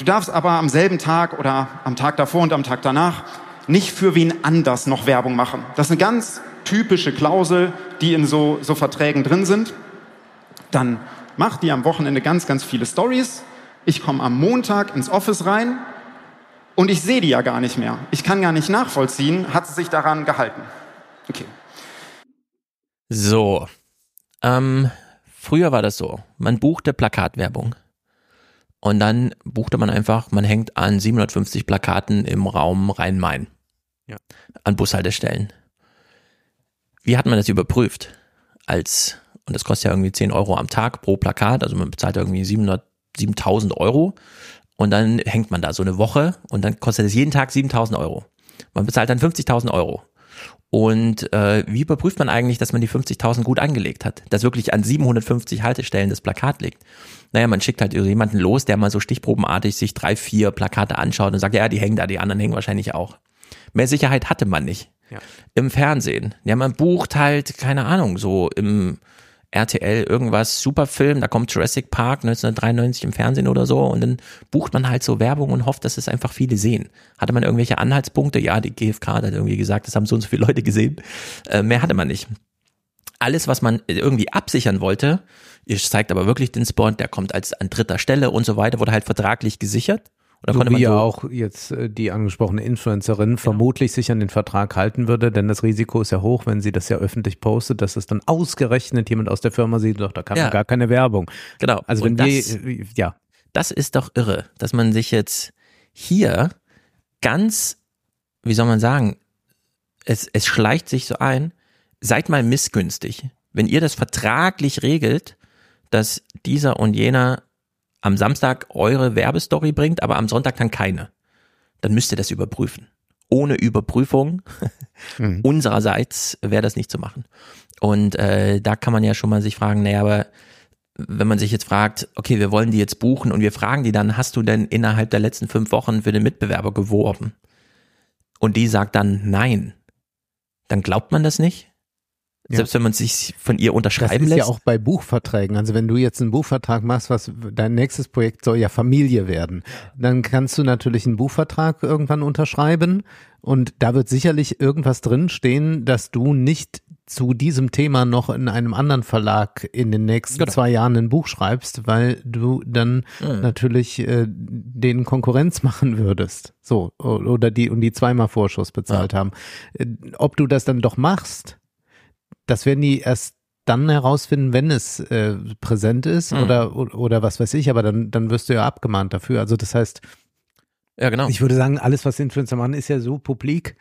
S5: du darfst aber am selben Tag oder am Tag davor und am Tag danach nicht für wen anders noch Werbung machen. Das ist eine ganz typische Klausel, die in so, so Verträgen drin sind. Dann mach die am Wochenende ganz, ganz viele Stories. Ich komme am Montag ins Office rein und ich sehe die ja gar nicht mehr. Ich kann gar nicht nachvollziehen, hat sie sich daran gehalten. Okay.
S1: So, ähm, früher war das so, man buchte Plakatwerbung und dann buchte man einfach, man hängt an 750 Plakaten im Raum Rhein-Main.
S2: Ja.
S1: An Bushaltestellen. Wie hat man das überprüft? Als, und das kostet ja irgendwie 10 Euro am Tag pro Plakat, also man bezahlt irgendwie 700, 7000 Euro und dann hängt man da so eine Woche und dann kostet es jeden Tag 7000 Euro. Man bezahlt dann 50.000 Euro. Und äh, wie überprüft man eigentlich, dass man die 50.000 gut angelegt hat? Dass wirklich an 750 Haltestellen das Plakat liegt? Naja, man schickt halt jemanden los, der mal so stichprobenartig sich drei, vier Plakate anschaut und sagt, ja, die hängen da, die anderen hängen wahrscheinlich auch. Mehr Sicherheit hatte man nicht. Ja. Im Fernsehen. Ja, man bucht halt, keine Ahnung, so im RTL irgendwas, Superfilm, da kommt Jurassic Park 1993 im Fernsehen oder so und dann bucht man halt so Werbung und hofft, dass es einfach viele sehen. Hatte man irgendwelche Anhaltspunkte? Ja, die GfK hat irgendwie gesagt, das haben so und so viele Leute gesehen. Äh, mehr hatte man nicht. Alles, was man irgendwie absichern wollte, ihr zeigt aber wirklich den Spot, der kommt als an dritter Stelle und so weiter, wurde halt vertraglich gesichert.
S2: Oder so konnte man wie so auch jetzt äh, die angesprochene Influencerin genau. vermutlich sich an den Vertrag halten würde, denn das Risiko ist ja hoch, wenn sie das ja öffentlich postet, dass es dann ausgerechnet jemand aus der Firma sieht, doch da kann ja. man gar keine Werbung.
S1: Genau.
S2: Also wenn das, die, ja.
S1: Das ist doch irre, dass man sich jetzt hier ganz, wie soll man sagen, es, es schleicht sich so ein, seid mal missgünstig. Wenn ihr das vertraglich regelt, dass dieser und jener am Samstag eure Werbestory bringt, aber am Sonntag dann keine, dann müsst ihr das überprüfen. Ohne Überprüfung mhm. unsererseits wäre das nicht zu machen. Und äh, da kann man ja schon mal sich fragen, naja, aber wenn man sich jetzt fragt, okay, wir wollen die jetzt buchen und wir fragen die dann, hast du denn innerhalb der letzten fünf Wochen für den Mitbewerber geworben? Und die sagt dann nein. Dann glaubt man das nicht? Selbst wenn man sich von ihr unterschreiben lässt.
S2: Das ist ja auch bei Buchverträgen. Also wenn du jetzt einen Buchvertrag machst, was dein nächstes Projekt soll ja Familie werden, dann kannst du natürlich einen Buchvertrag irgendwann unterschreiben und da wird sicherlich irgendwas drin stehen, dass du nicht zu diesem Thema noch in einem anderen Verlag in den nächsten genau. zwei Jahren ein Buch schreibst, weil du dann mhm. natürlich äh, den Konkurrenz machen würdest. So, oder die und die zweimal Vorschuss bezahlt ja. haben. Äh, ob du das dann doch machst, das werden die erst dann herausfinden, wenn es äh, präsent ist mhm. oder, oder was weiß ich, aber dann, dann wirst du ja abgemahnt dafür. Also das heißt,
S1: ja, genau.
S2: Ich würde sagen, alles, was Influencer machen, ist ja so publik.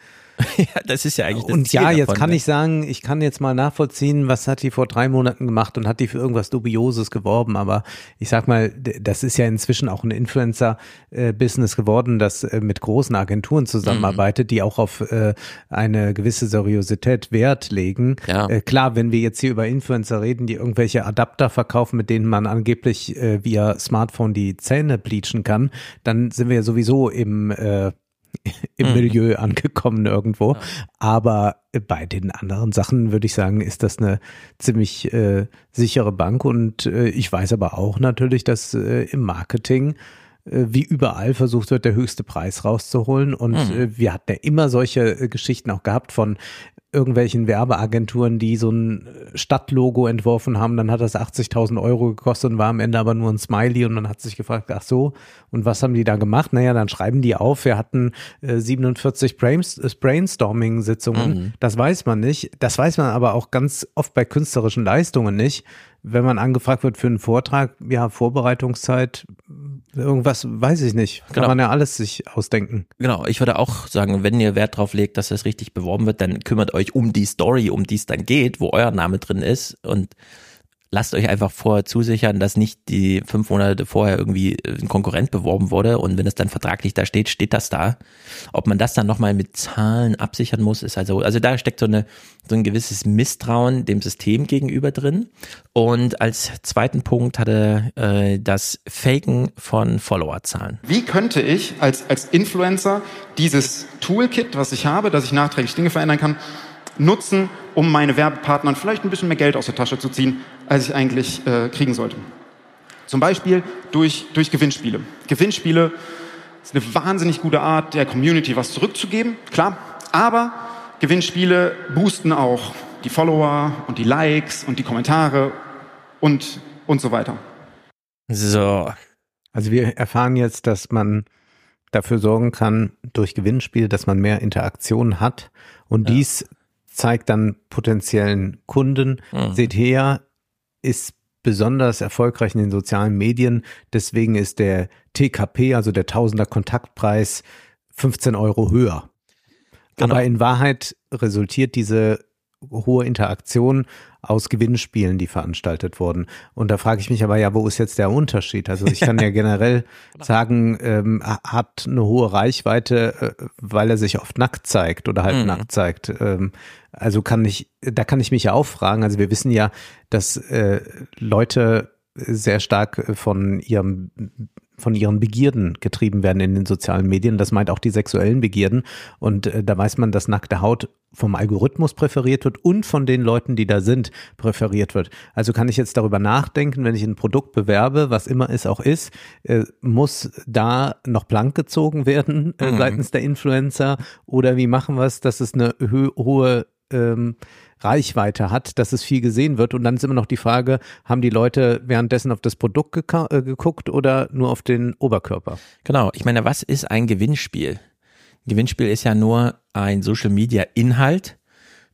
S1: ja, das ist ja eigentlich das
S2: Und
S1: Ziel
S2: ja, jetzt
S1: davon,
S2: kann ne? ich sagen, ich kann jetzt mal nachvollziehen, was hat die vor drei Monaten gemacht und hat die für irgendwas Dubioses geworben. Aber ich sag mal, das ist ja inzwischen auch ein Influencer-Business geworden, das äh, mit großen Agenturen zusammenarbeitet, mhm. die auch auf äh, eine gewisse Seriosität Wert legen. Ja. Äh, klar, wenn wir jetzt hier über Influencer reden, die irgendwelche Adapter verkaufen, mit denen man angeblich via Smartphone die Zähne bleachen kann, dann sind wir ja sowieso im im mhm. Milieu angekommen irgendwo. Ja. Aber bei den anderen Sachen würde ich sagen, ist das eine ziemlich äh, sichere Bank. Und äh, ich weiß aber auch natürlich, dass äh, im Marketing äh, wie überall versucht wird, der höchste Preis rauszuholen. Und mhm. Äh, wir hatten ja immer solche äh, Geschichten auch gehabt von irgendwelchen Werbeagenturen, die so ein Stadtlogo entworfen haben, dann hat das 80.000 Euro gekostet und war am Ende aber nur ein Smiley. Und man hat sich gefragt, ach so, und was haben die da gemacht? Naja, dann schreiben die auf, wir hatten äh, 47 Brainstorming-Sitzungen, mhm. das weiß man nicht, das weiß man aber auch ganz oft bei künstlerischen Leistungen nicht, wenn man angefragt wird für einen Vortrag, ja, Vorbereitungszeit, irgendwas, weiß ich nicht. Kann genau. man ja alles sich ausdenken.
S1: Genau, ich würde auch sagen, wenn ihr Wert drauf legt, dass das richtig beworben wird, dann kümmert euch um die Story, um die es dann geht, wo euer Name drin ist und lasst euch einfach vorher zusichern, dass nicht die fünf Monate vorher irgendwie ein Konkurrent beworben wurde und wenn es dann vertraglich da steht, steht das da. Ob man das dann nochmal mit Zahlen absichern muss, ist also, also da steckt so eine, so ein gewisses Misstrauen dem System gegenüber drin. Und als zweiten Punkt hatte äh, das Faken von Followerzahlen.
S5: Wie könnte ich als, als Influencer dieses Toolkit, was ich habe, dass ich nachträglich Dinge verändern kann, nutzen, um meine Werbepartnern vielleicht ein bisschen mehr Geld aus der Tasche zu ziehen, als ich eigentlich äh, kriegen sollte. Zum Beispiel durch, durch Gewinnspiele. Gewinnspiele ist eine wahnsinnig gute Art, der Community was zurückzugeben, klar. Aber Gewinnspiele boosten auch die Follower und die Likes und die Kommentare und, und so weiter.
S2: So. Also wir erfahren jetzt, dass man dafür sorgen kann, durch Gewinnspiele, dass man mehr Interaktion hat und ja. dies zeigt dann potenziellen Kunden, mhm. seht her, ist besonders erfolgreich in den sozialen Medien. Deswegen ist der TKP, also der Tausender Kontaktpreis, 15 Euro höher. Genau. Aber in Wahrheit resultiert diese hohe Interaktion aus Gewinnspielen, die veranstaltet wurden. Und da frage ich mich aber ja, wo ist jetzt der Unterschied? Also ich kann ja generell sagen, ähm, hat eine hohe Reichweite, äh, weil er sich oft nackt zeigt oder halb mhm. nackt zeigt. Ähm, also kann ich, da kann ich mich ja auch fragen. Also wir wissen ja, dass äh, Leute sehr stark von ihrem von ihren Begierden getrieben werden in den sozialen Medien. Das meint auch die sexuellen Begierden. Und äh, da weiß man, dass nackte Haut vom Algorithmus präferiert wird und von den Leuten, die da sind, präferiert wird. Also kann ich jetzt darüber nachdenken, wenn ich ein Produkt bewerbe, was immer es auch ist, äh, muss da noch blank gezogen werden äh, mhm. seitens der Influencer oder wie machen wir es, dass es eine hohe ähm, Reichweite hat, dass es viel gesehen wird. Und dann ist immer noch die Frage, haben die Leute währenddessen auf das Produkt äh, geguckt oder nur auf den Oberkörper?
S1: Genau, ich meine, was ist ein Gewinnspiel? Ein Gewinnspiel ist ja nur ein Social Media Inhalt,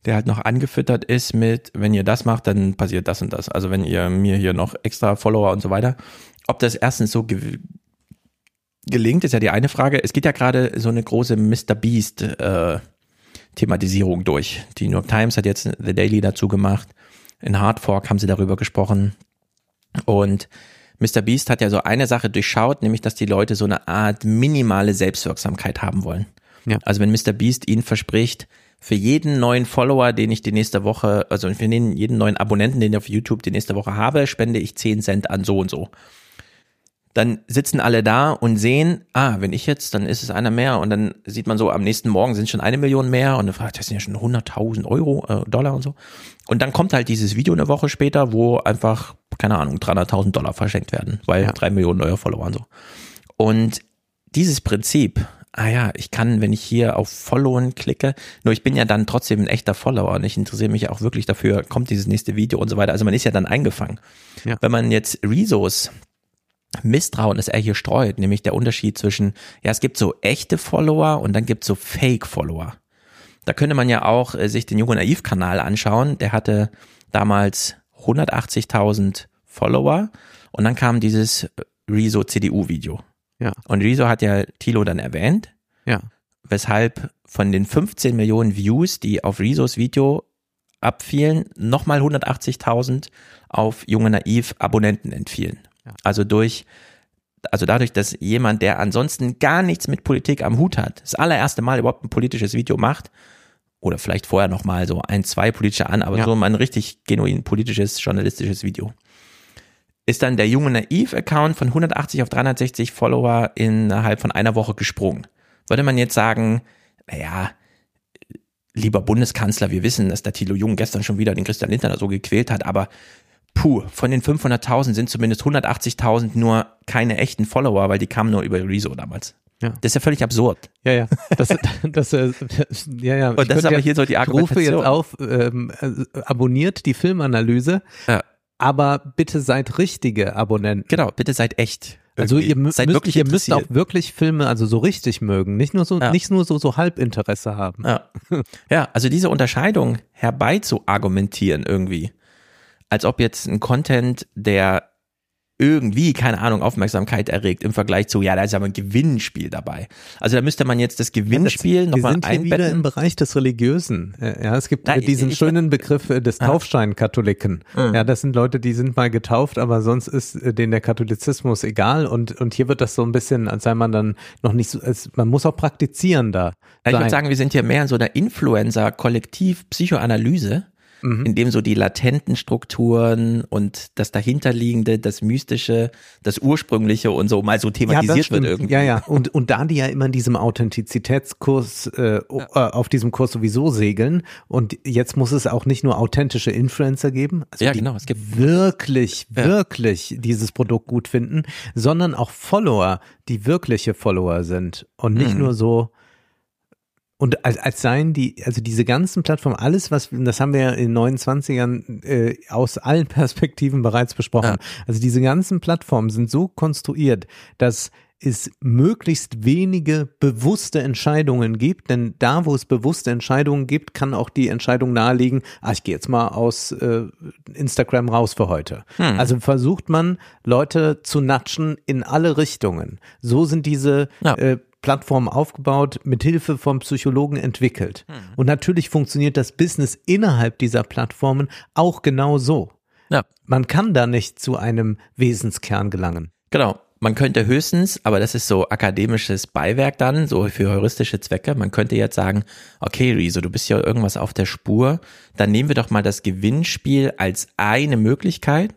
S1: der halt noch angefüttert ist mit, wenn ihr das macht, dann passiert das und das. Also wenn ihr mir hier noch extra Follower und so weiter. Ob das erstens so ge gelingt, ist ja die eine Frage. Es geht ja gerade so eine große Mr. Beast äh, Thematisierung durch. Die New York Times hat jetzt The Daily dazu gemacht. In Hard Fork haben sie darüber gesprochen. Und Mr. Beast hat ja so eine Sache durchschaut, nämlich dass die Leute so eine Art minimale Selbstwirksamkeit haben wollen. Ja. Also wenn Mr. Beast ihnen verspricht, für jeden neuen Follower, den ich die nächste Woche, also für jeden neuen Abonnenten, den ich auf YouTube die nächste Woche habe, spende ich 10 Cent an so und so dann sitzen alle da und sehen, ah, wenn ich jetzt, dann ist es einer mehr und dann sieht man so, am nächsten Morgen sind schon eine Million mehr und dann fragt, das sind ja schon 100.000 Euro, äh, Dollar und so. Und dann kommt halt dieses Video eine Woche später, wo einfach, keine Ahnung, 300.000 Dollar verschenkt werden, weil ja. drei Millionen neue Follower und so. Und dieses Prinzip, ah ja, ich kann, wenn ich hier auf Followen klicke, nur ich bin ja dann trotzdem ein echter Follower und ich interessiere mich auch wirklich dafür, kommt dieses nächste Video und so weiter. Also man ist ja dann eingefangen. Ja. Wenn man jetzt Resos Misstrauen ist er hier streut, nämlich der Unterschied zwischen, ja, es gibt so echte Follower und dann gibt es so Fake-Follower. Da könnte man ja auch äh, sich den Junge Naiv-Kanal anschauen. Der hatte damals 180.000 Follower und dann kam dieses Rezo CDU-Video. Ja. Und Rezo hat ja Tilo dann erwähnt. Ja. Weshalb von den 15 Millionen Views, die auf Rezos Video abfielen, nochmal 180.000 auf Junge Naiv Abonnenten Also durch, also dadurch, dass jemand, der ansonsten gar nichts mit Politik am Hut hat, das allererste Mal überhaupt ein politisches Video macht, oder vielleicht vorher noch mal so ein, zwei politische an, aber ja. so ein richtig genuin politisches, journalistisches Video. Ist dann der junge Naiv-Account von 180 auf 360 Follower innerhalb von einer Woche gesprungen. Würde man jetzt sagen, naja, lieber Bundeskanzler, wir wissen, dass der Thilo Jung gestern schon wieder den Christian Lindner so gequält hat, aber puh, von den 500.000 sind zumindest 180.000 nur keine echten Follower, weil die kamen nur über Rezo damals. Ja. Das ist ja völlig absurd.
S2: Ja, ja. Das, das, das, ja, ja.
S1: Und das ist aber hier so die Argumentation.
S2: Ich rufe jetzt auf, ähm, äh, abonniert die Filmanalyse, ja. aber bitte seid richtige Abonnenten.
S1: Genau, bitte seid echt.
S2: Also ihr, müsst, ihr müsst auch wirklich Filme also so richtig mögen, nicht nur so ja. nicht nur so so Halbinteresse haben.
S1: Ja. ja, also diese Unterscheidung herbei zu argumentieren irgendwie als ob jetzt ein Content, der irgendwie, keine Ahnung, Aufmerksamkeit erregt im Vergleich zu, ja, da ist aber ein Gewinnspiel dabei. Also da müsste man jetzt das Gewinnspiel ja, nochmal einbetten. Wir sind
S2: wieder im Bereich des Religiösen. Ja, es gibt Nein, diesen ich, schönen Begriff äh, des Taufscheinkatholiken. Mhm. Ja, das sind Leute, die sind mal getauft, aber sonst ist äh, denen der Katholizismus egal und, und hier wird das so ein bisschen, als sei man dann noch nicht so, als, man muss auch praktizieren da.
S1: Ja, ich würde sagen, wir sind hier mehr in so einer Influencer-Kollektiv-Psychoanalyse mhm. in dem so die latenten Strukturen und das dahinterliegende, das Mystische, das Ursprüngliche und so mal so thematisiert ja, wird irgendwie.
S2: Ja, ja. Und, und da die ja immer in diesem Authentizitätskurs, äh, ja. Äh, auf diesem Kurs sowieso segeln und jetzt muss es auch nicht nur authentische Influencer geben, also ja, genau. es gibt wirklich, wirklich dieses Produkt gut finden, sondern auch Follower, die wirkliche Follower sind und nicht mhm. nur so und als, als seien die, also diese ganzen Plattformen, alles, was, das haben wir ja in den 29ern äh, aus allen Perspektiven bereits besprochen. Ja. Also diese ganzen Plattformen sind so konstruiert, dass es möglichst wenige bewusste Entscheidungen gibt, denn da, wo es bewusste Entscheidungen gibt, kann auch die Entscheidung naheliegen, ah, ich gehe jetzt mal aus äh, Instagram raus für heute. Hm. Also versucht man, Leute zu natschen in alle Richtungen. So sind diese ja. äh, Plattformen aufgebaut, mit Hilfe von Psychologen entwickelt. Und natürlich funktioniert das Business innerhalb dieser Plattformen auch genau so.
S1: Ja.
S2: Man kann da nicht zu einem Wesenskern gelangen.
S1: Genau. Man könnte höchstens, aber das ist so akademisches Beiwerk dann, so für heuristische Zwecke, man könnte jetzt sagen, okay, Riso, du bist ja irgendwas auf der Spur, dann nehmen wir doch mal das Gewinnspiel als eine Möglichkeit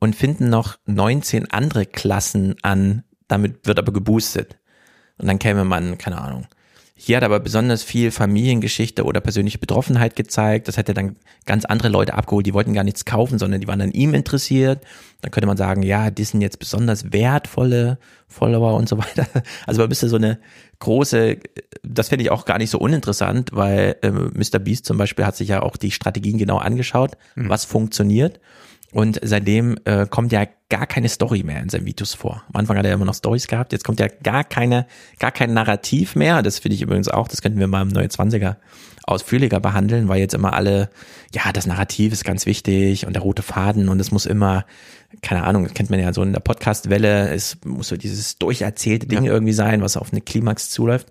S1: und finden noch 19 andere Klassen an, damit wird aber geboostet. Und dann käme man, keine Ahnung, hier hat aber besonders viel Familiengeschichte oder persönliche Betroffenheit gezeigt. Das hätte dann ganz andere Leute abgeholt. Die wollten gar nichts kaufen, sondern die waren an ihm interessiert. Dann könnte man sagen, ja, die sind jetzt besonders wertvolle Follower und so weiter. Also man müsste so eine große, das finde ich auch gar nicht so uninteressant, weil äh, Mr. Beast zum Beispiel hat sich ja auch die Strategien genau angeschaut, was funktioniert. Und seitdem äh, kommt ja gar keine Story mehr in seinen Videos vor. Am Anfang hat er immer noch Stories gehabt, jetzt kommt ja gar keine, gar kein Narrativ mehr. Das finde ich übrigens auch, das könnten wir mal im Neue 20er ausführlicher behandeln, weil jetzt immer alle, ja, das Narrativ ist ganz wichtig und der rote Faden und es muss immer, keine Ahnung, das kennt man ja so in der Podcast-Welle, es muss so dieses durcherzählte Ding irgendwie sein, was auf eine Klimax zuläuft.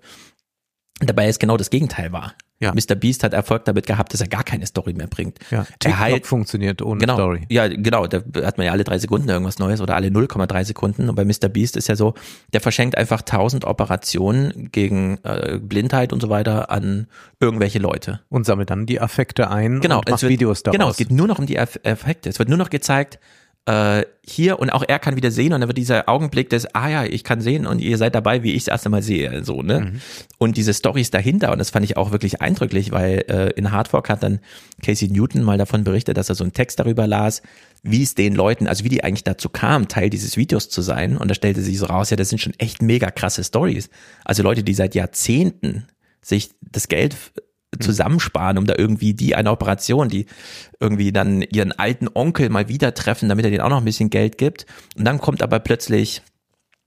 S1: Dabei ist genau das Gegenteil wahr.
S2: Ja.
S1: Mr. Beast hat Erfolg damit gehabt, dass er gar keine Story mehr bringt.
S2: Ja,
S1: er
S2: TikTok
S1: heilt,
S2: funktioniert ohne
S1: genau,
S2: Story.
S1: Ja, genau, da hat man ja alle drei Sekunden irgendwas Neues oder alle 0,3 Sekunden. Und bei Mr. Beast ist ja so, der verschenkt einfach tausend Operationen gegen äh, Blindheit und so weiter an irgendwelche Leute.
S2: Und sammelt dann die Affekte ein
S1: Genau,
S2: und macht
S1: es wird,
S2: Videos daraus.
S1: Genau, es geht nur noch um die Effekte. Es wird nur noch gezeigt, äh, hier und auch er kann wieder sehen und dann wird dieser Augenblick des, ah ja, ich kann sehen und ihr seid dabei, wie ich das erste Mal sehe, so, ne?
S2: Mhm.
S1: Und diese Stories dahinter, und das fand ich auch wirklich eindrücklich, weil äh, in Hardfork hat dann Casey Newton mal davon berichtet, dass er so einen Text darüber las, wie es den Leuten, also wie die eigentlich dazu kamen, Teil dieses Videos zu sein. Und da stellte sich so raus, ja, das sind schon echt mega krasse Stories. Also Leute, die seit Jahrzehnten sich das Geld zusammensparen, um da irgendwie die eine Operation, die irgendwie dann ihren alten Onkel mal wieder treffen, damit er denen auch noch ein bisschen Geld gibt. Und dann kommt aber plötzlich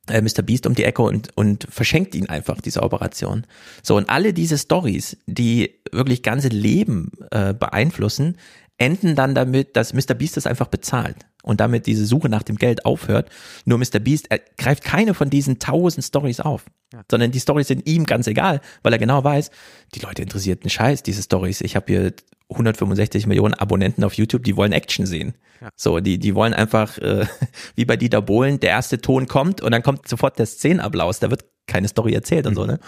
S1: äh, Mr. Beast um die Ecke und, und verschenkt ihn einfach diese Operation. So, und alle diese Stories, die wirklich ganze Leben äh, beeinflussen, enden dann damit, dass Mr. Beast das einfach bezahlt und damit diese Suche nach dem Geld aufhört. Nur Mr. Beast er greift keine von diesen tausend Stories auf, sondern die Stories sind ihm ganz egal, weil er genau weiß, die Leute interessiert einen Scheiß, diese Stories. Ich habe hier 165 Millionen Abonnenten auf YouTube, die wollen Action sehen. So, die, die wollen einfach, äh, wie bei Dieter Bohlen, der erste Ton kommt und dann kommt sofort der Szenenapplaus. Da wird keine Story erzählt und so, ne?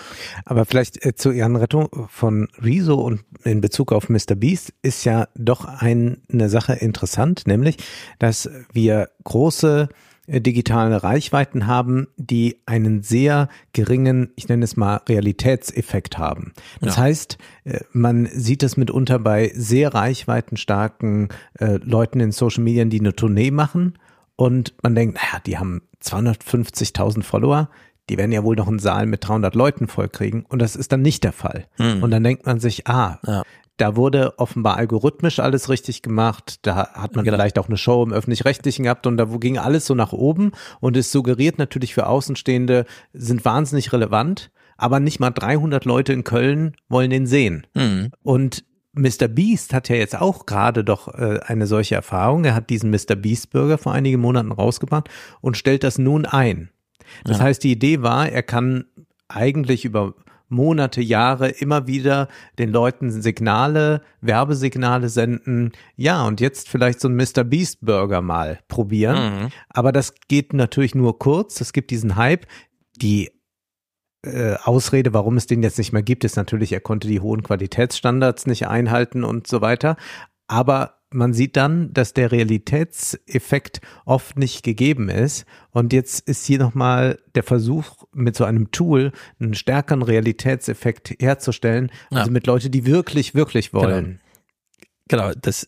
S2: Aber vielleicht äh, zu Ihren Rettung von Rezo und in Bezug auf Mr. Beast ist ja doch ein, eine Sache interessant, nämlich, dass wir große äh, digitale Reichweiten haben, die einen sehr geringen, ich nenne es mal, Realitätseffekt haben. Das
S1: Ja.
S2: heißt, äh, man sieht es mitunter bei sehr reichweitenstarken äh, Leuten in Social Media, die eine Tournee machen und man denkt, naja, die haben 250.000 Follower, die werden ja wohl noch einen Saal mit 300 Leuten vollkriegen und das ist dann nicht der Fall. Und dann denkt man sich, ah,
S1: Ja.
S2: da wurde offenbar algorithmisch alles richtig gemacht, da hat man
S1: Genau.
S2: vielleicht auch eine Show im Öffentlich-Rechtlichen gehabt und da ging alles so nach oben und es suggeriert natürlich für Außenstehende, sind wahnsinnig relevant, aber nicht mal 300 Leute in Köln wollen den sehen.
S1: Hm.
S2: Und Mr. Beast hat ja jetzt auch gerade doch äh, eine solche Erfahrung. Er hat diesen Mr. Beast Burger vor einigen Monaten rausgebracht und stellt das nun ein. Das
S1: Ja.
S2: heißt, die Idee war, er kann eigentlich über Monate, Jahre immer wieder den Leuten Signale, Werbesignale senden. Ja, und jetzt vielleicht so ein Mr. Beast Burger mal probieren.
S1: Mhm.
S2: Aber das geht natürlich nur kurz. Es gibt diesen Hype. Die äh, Ausrede, warum es den jetzt nicht mehr gibt, ist natürlich, er konnte die hohen Qualitätsstandards nicht einhalten und so weiter. Aber man sieht dann, dass der Realitätseffekt oft nicht gegeben ist. Und jetzt ist hier nochmal der Versuch, mit so einem Tool einen stärkeren Realitätseffekt herzustellen. Also
S1: Ja.
S2: mit Leuten, die wirklich, wirklich wollen.
S1: Genau, das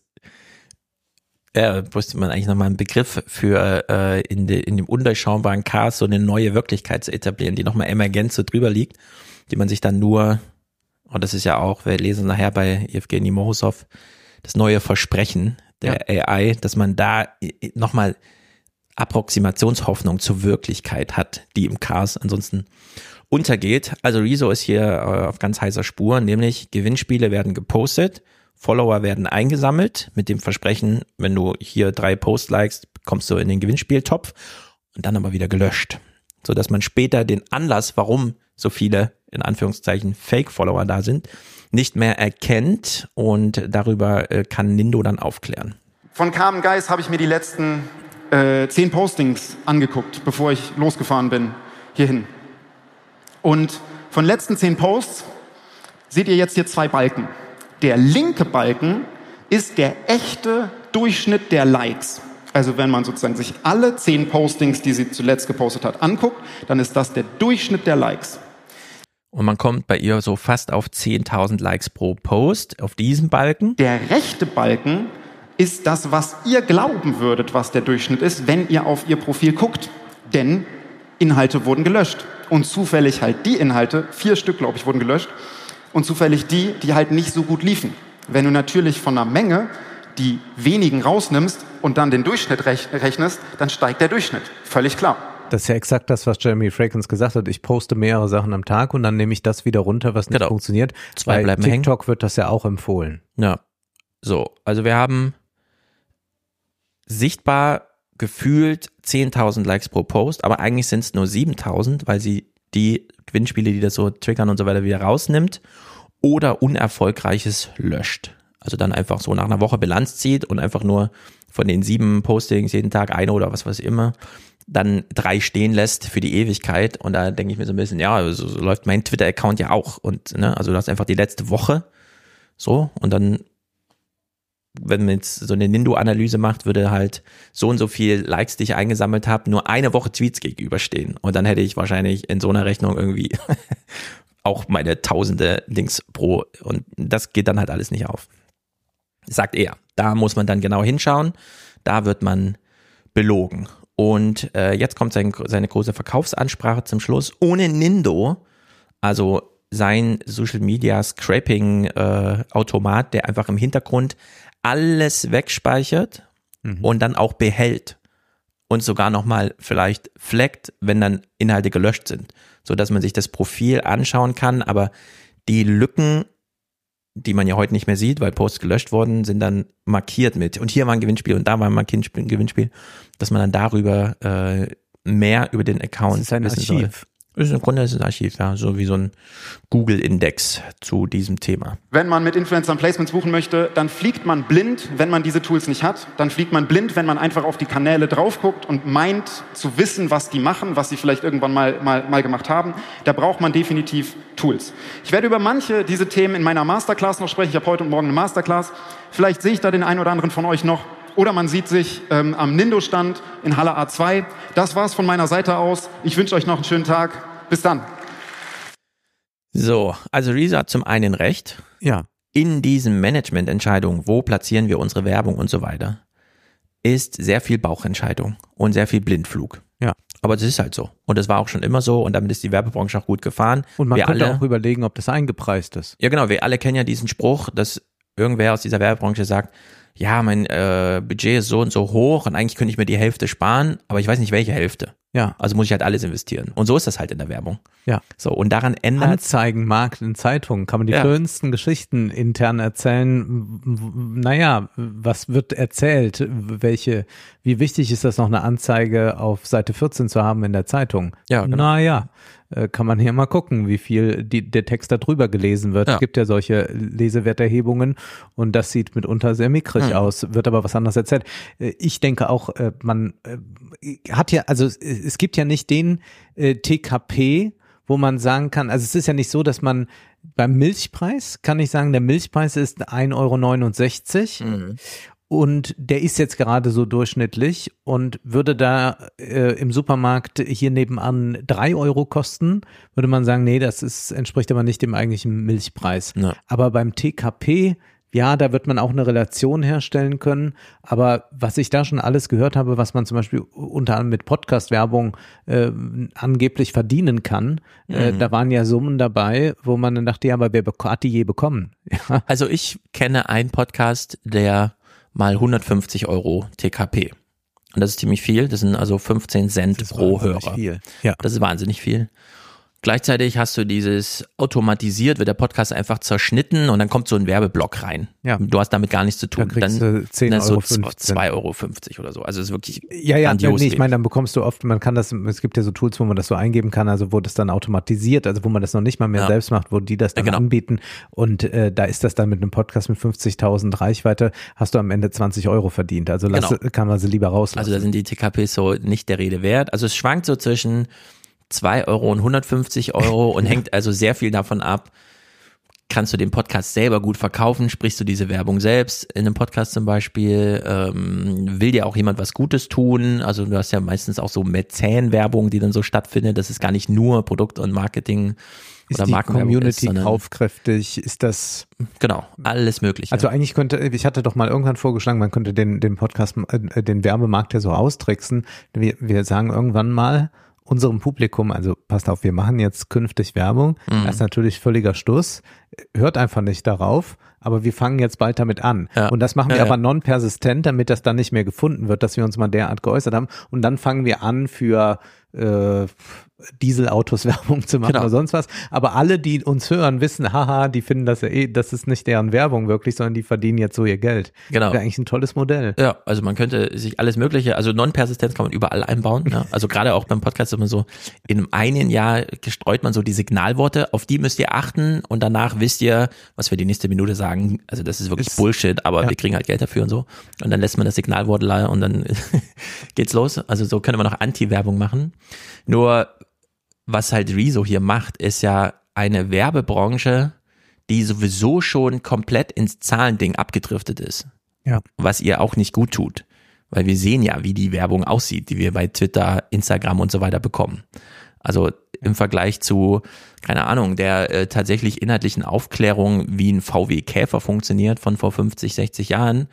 S1: ja, müsste man eigentlich nochmal einen Begriff für äh, in, de, in dem undurchschaubaren Chaos so eine neue Wirklichkeit zu etablieren, die nochmal emergent so drüber liegt, die man sich dann nur, und das ist ja auch, wir lesen nachher bei Evgeny Morozov, das neue Versprechen der AI, dass man da nochmal Approximationshoffnung zur Wirklichkeit hat, die im Chaos ansonsten untergeht. Also Rezo ist hier äh, auf ganz heißer Spur, nämlich Gewinnspiele werden gepostet, Follower werden eingesammelt mit dem Versprechen, wenn du hier drei Post likest, kommst du in den Gewinnspieltopf und dann aber wieder gelöscht, so dass man später den Anlass, warum so viele, in Anführungszeichen, Fake-Follower da sind, nicht mehr erkennt und darüber äh, kann Nindo dann aufklären.
S5: Von Carmen Geis habe ich mir die letzten äh, zehn Postings angeguckt, bevor ich losgefahren bin hierhin. Und von letzten zehn Posts seht ihr jetzt hier zwei Balken. Der linke Balken ist der echte Durchschnitt der Likes. Also wenn man sozusagen sich alle zehn Postings, die sie zuletzt gepostet hat, anguckt, dann ist das der Durchschnitt der Likes.
S1: Und man kommt bei ihr so fast auf 10.000 Likes pro Post auf diesem Balken.
S5: Der rechte Balken ist das, was ihr glauben würdet, was der Durchschnitt ist, wenn ihr auf ihr Profil guckt. Denn Inhalte wurden gelöscht. Und zufällig halt die Inhalte, vier Stück, glaube ich, wurden gelöscht. Und zufällig die, die halt nicht so gut liefen. Wenn du natürlich von einer Menge die wenigen rausnimmst und dann den Durchschnitt rechnest, dann steigt der Durchschnitt. Völlig klar.
S2: Das ist ja exakt das, was Jeremy Fragrance gesagt hat. Ich poste mehrere Sachen am Tag und dann nehme ich das wieder runter, was nicht
S1: Genau.
S2: funktioniert.
S1: Zwei
S2: Bei
S1: bleiben
S2: TikTok wird das ja auch empfohlen.
S1: Ja. So, also wir haben sichtbar gefühlt 10.000 Likes pro Post, aber eigentlich sind es nur 7.000, weil sie die Gewinnspiele, die das so triggern und so weiter, wieder rausnimmt oder unerfolgreiches löscht. Also dann einfach so nach einer Woche Bilanz zieht und einfach nur von den sieben Postings jeden Tag eine oder was weiß ich immer, dann drei stehen lässt für die Ewigkeit. Und da denke ich mir so ein bisschen, ja, so, so läuft mein Twitter-Account ja auch. Und ne, also du hast einfach die letzte Woche so und dann wenn man jetzt so eine Nindo-Analyse macht, würde halt so und so viel Likes, die ich eingesammelt habe, nur eine Woche Tweets gegenüberstehen. Und dann hätte ich wahrscheinlich in so einer Rechnung irgendwie auch meine tausende Links pro. Und das geht dann halt alles nicht auf. Sagt er. Da muss man dann genau hinschauen. Da wird man belogen. Und äh, jetzt kommt sein, seine große Verkaufsansprache zum Schluss. Ohne Nindo, also sein Social Media Scraping äh, Automat, der einfach im Hintergrund alles wegspeichert und dann auch behält und sogar nochmal vielleicht flaggt, wenn dann Inhalte gelöscht sind, so dass man sich das Profil anschauen kann, aber die Lücken, die man ja heute nicht mehr sieht, weil Posts gelöscht wurden, sind dann markiert mit und hier war ein Gewinnspiel und da war ein Gewinnspiel, dass man dann darüber äh, mehr über den Account
S2: Das ist ein
S1: wissen soll. Ist im Grunde ist ein Archiv, ja, so wie so ein Google-Index zu diesem Thema.
S5: Wenn man mit Influencern Placements buchen möchte, dann fliegt man blind, wenn man diese Tools nicht hat. Dann fliegt man blind, wenn man einfach auf die Kanäle drauf guckt und meint zu wissen, was die machen, was sie vielleicht irgendwann mal, mal, mal gemacht haben. Da braucht man definitiv Tools. Ich werde über manche diese Themen in meiner Masterclass noch sprechen. Ich habe heute und morgen eine Masterclass. Vielleicht sehe ich da den einen oder anderen von euch noch. Oder man sieht sich ähm, am Nindo-Stand in Halle A2. Das war's von meiner Seite aus. Ich wünsche euch noch einen schönen Tag. Bis dann.
S1: So, also Risa hat zum einen recht,
S2: Ja.
S1: in diesen Managemententscheidungen, wo platzieren wir unsere Werbung und so weiter, ist sehr viel Bauchentscheidung und sehr viel Blindflug.
S2: Ja.
S1: Aber das ist halt so. Und das war auch schon immer so und damit ist die Werbebranche auch gut gefahren.
S2: Und man
S1: wir
S2: könnte
S1: alle,
S2: auch überlegen, ob das eingepreist ist.
S1: ja genau, wir alle kennen ja diesen Spruch, dass irgendwer aus dieser Werbebranche sagt, ja, mein äh, Budget ist so und so hoch und eigentlich könnte ich mir die Hälfte sparen, aber ich weiß nicht welche Hälfte.
S2: Ja.
S1: Also muss ich halt alles investieren. Und so ist das halt in der Werbung.
S2: Ja.
S1: So, und daran ändert
S2: Anzeigenmarkt in Zeitungen kann man die
S1: Ja.
S2: schönsten Geschichten intern erzählen. Naja, was wird erzählt? Welche, wie wichtig ist das noch eine Anzeige auf Seite 14 zu haben in der Zeitung?
S1: Ja, genau.
S2: Naja, kann man hier mal gucken, wie viel die, der Text da drüber gelesen wird.
S1: Ja.
S2: Es gibt ja solche Lesewerterhebungen und das sieht mitunter sehr mickrig
S1: Hm.
S2: aus, wird aber was anderes erzählt. Äh, Ich denke auch, äh, man äh, hat ja, also es- gibt ja nicht den äh, TKP, wo man sagen kann, also es ist ja nicht so, dass man beim Milchpreis kann ich sagen, der Milchpreis ist 1,69 Euro
S1: Mhm.
S2: Und der ist jetzt gerade so durchschnittlich und würde da äh, im Supermarkt hier nebenan drei Euro kosten, würde man sagen, nee, das ist, entspricht aber nicht dem eigentlichen Milchpreis.
S1: Ja.
S2: Aber beim TKP, ja, da wird man auch eine Relation herstellen können. Aber was ich da schon alles gehört habe, was man zum Beispiel unter anderem mit Podcast-Werbung äh, angeblich verdienen kann, äh,
S1: Mhm.
S2: da waren ja Summen dabei, wo man dann dachte, ja, aber wer hat die je bekommen? Ja,
S1: Also ich kenne einen Podcast, der mal 150 Euro TKP. Und das ist ziemlich viel. Das sind also 15 Cent pro Hörer.
S2: Viel. Ja.
S1: Das ist wahnsinnig viel. Gleichzeitig hast du dieses automatisiert, wird der Podcast einfach zerschnitten und dann kommt so ein Werbeblock rein.
S2: Ja.
S1: Du hast damit gar nichts zu tun.
S2: Dann kriegst du 10
S1: dann
S2: Euro
S1: so
S2: 15.
S1: 2,50 Euro oder so. Also es ist wirklich
S2: Ja, ja,
S1: grandios.
S2: nee, ich meine, dann bekommst du oft, man kann das, es gibt ja so Tools, wo man das so eingeben kann, also wo das dann automatisiert, also wo man das noch nicht mal mehr
S1: Ja.
S2: selbst macht, wo die das dann
S1: genau.
S2: anbieten und äh, da ist das dann mit einem Podcast mit 50.000 Reichweite, hast du am Ende 20 Euro verdient, also lass,
S1: Genau.
S2: kann man sie lieber rauslassen.
S1: Also da sind die TKPs so nicht der Rede wert. Also es schwankt so zwischen 2 Euro und 150 Euro und hängt also sehr viel davon ab, kannst du den Podcast selber gut verkaufen, sprichst du diese Werbung selbst in einem Podcast zum Beispiel, ähm, will dir auch jemand was Gutes tun, also du hast ja meistens auch so Mäzen-Werbung, die dann so stattfindet, das ist gar nicht nur Produkt und Marketing
S2: ist
S1: oder
S2: die Community
S1: ist,
S2: kaufkräftig, ist das
S1: genau, alles mögliche.
S2: Also eigentlich könnte, ich hatte doch mal irgendwann vorgeschlagen, man könnte den, den Podcast, äh, den Werbemarkt ja so austricksen. Wir, wir sagen irgendwann mal unserem Publikum, also passt auf, wir machen jetzt künftig Werbung.
S1: Mhm.
S2: Das ist natürlich völliger Stuss. Hört einfach nicht darauf, aber wir fangen jetzt bald damit an.
S1: Ja.
S2: Und das machen wir
S1: Ja,
S2: aber non-persistent, damit das dann nicht mehr gefunden wird, dass wir uns mal derart geäußert haben. Und dann fangen wir an für äh, Dieselautos Werbung zu machen
S1: Genau.
S2: oder sonst was. Aber alle, die uns hören, wissen, haha, die finden das ja eh, das ist nicht deren Werbung wirklich, sondern die verdienen jetzt so ihr Geld.
S1: Genau.
S2: Wäre eigentlich ein tolles Modell.
S1: Ja, also man könnte sich alles Mögliche, also Non-Persistenz kann man überall einbauen. Ne? Also gerade auch beim Podcast immer so, in einem Jahr gestreut man so die Signalworte, auf die müsst ihr achten und danach wisst ihr, was wir die nächste Minute sagen. Also das ist wirklich
S2: Ist-
S1: Bullshit, aber
S2: ja.
S1: wir kriegen halt Geld dafür und so. Und dann lässt man das Signalwort la- und dann geht's los. Also so könnte man auch Anti-Werbung machen. Nur was halt Rezo hier macht, ist ja eine Werbebranche, die sowieso schon komplett ins Zahlending abgedriftet ist
S2: Ja.
S1: was ihr auch nicht gut tut. Weil wir sehen ja, wie die Werbung aussieht, die wir bei Twitter, Instagram und so weiter bekommen. Also im Vergleich zu, keine Ahnung, der äh, tatsächlich inhaltlichen Aufklärung, wie ein VW Käfer funktioniert von vor 50, 60 Jahren.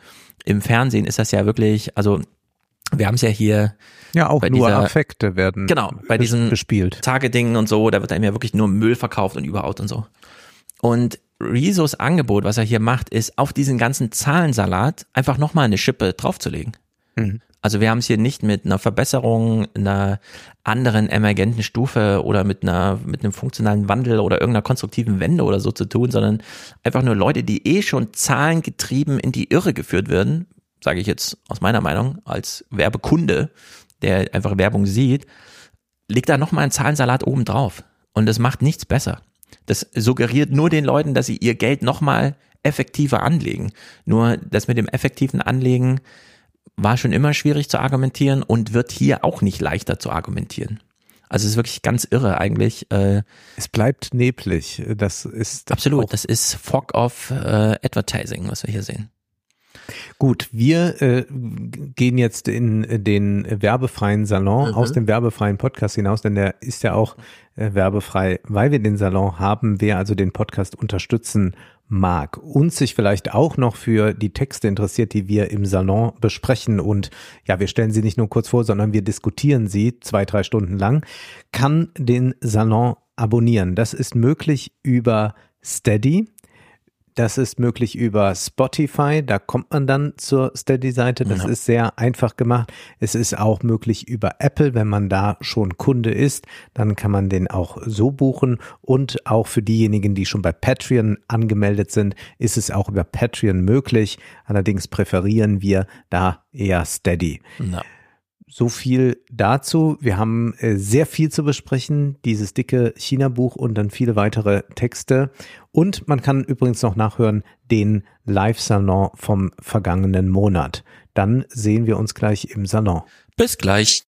S1: Im Fernsehen ist das ja wirklich, also wir haben es ja hier
S2: Ja, auch
S1: Bei
S2: nur
S1: dieser-
S2: Affekte werden
S1: Genau, bei diesen-
S2: bespielt.
S1: Targeting und so, da wird einem ja wirklich nur Müll verkauft und überhaupt und so. Und Rezos Angebot, was er hier macht, ist auf diesen ganzen Zahlensalat einfach nochmal eine Schippe draufzulegen.
S2: Mhm.
S1: Also wir haben es hier nicht mit einer Verbesserung, einer anderen emergenten Stufe oder mit einer, mit einem funktionalen Wandel oder irgendeiner konstruktiven Wende oder so zu tun, sondern einfach nur Leute, die eh schon zahlengetrieben in die Irre geführt werden, sage ich jetzt aus meiner Meinung, als Werbekunde, der einfach Werbung sieht, legt da nochmal einen Zahlensalat oben drauf. Und das macht nichts besser. Das suggeriert nur den Leuten, dass sie ihr Geld nochmal effektiver anlegen. Nur das mit dem effektiven Anlegen war schon immer schwierig zu argumentieren und wird hier auch nicht leichter zu argumentieren. Also es ist wirklich ganz irre eigentlich. Äh,
S2: Es bleibt neblig. Das ist
S1: absolut, das ist Fog of äh, Advertising, was wir hier sehen.
S2: Gut, wir äh, gehen jetzt in den werbefreien Salon
S1: Mhm.
S2: aus dem werbefreien Podcast hinaus, denn der ist ja auch äh, werbefrei, weil wir den Salon haben, wer also den Podcast unterstützen mag und sich vielleicht auch noch für die Texte interessiert, die wir im Salon besprechen und ja, wir stellen sie nicht nur kurz vor, sondern wir diskutieren sie zwei, drei Stunden lang, kann den Salon abonnieren. Das ist möglich über Steady. Das ist möglich über Spotify, da kommt man dann zur Steady-Seite. Das
S1: Ja.
S2: ist sehr einfach gemacht. Es ist auch möglich über Apple, wenn man da schon Kunde ist, dann kann man den auch so buchen. Und auch für diejenigen, die schon bei Patreon angemeldet sind, ist es auch über Patreon möglich. Allerdings präferieren wir da eher Steady.
S1: Na,
S2: So viel dazu. Wir haben äh, sehr viel zu besprechen, dieses dicke China-Buch und dann viele weitere Texte. Und man kann übrigens noch nachhören den Live-Salon vom vergangenen Monat. Dann sehen wir uns gleich im Salon.
S1: bis gleich.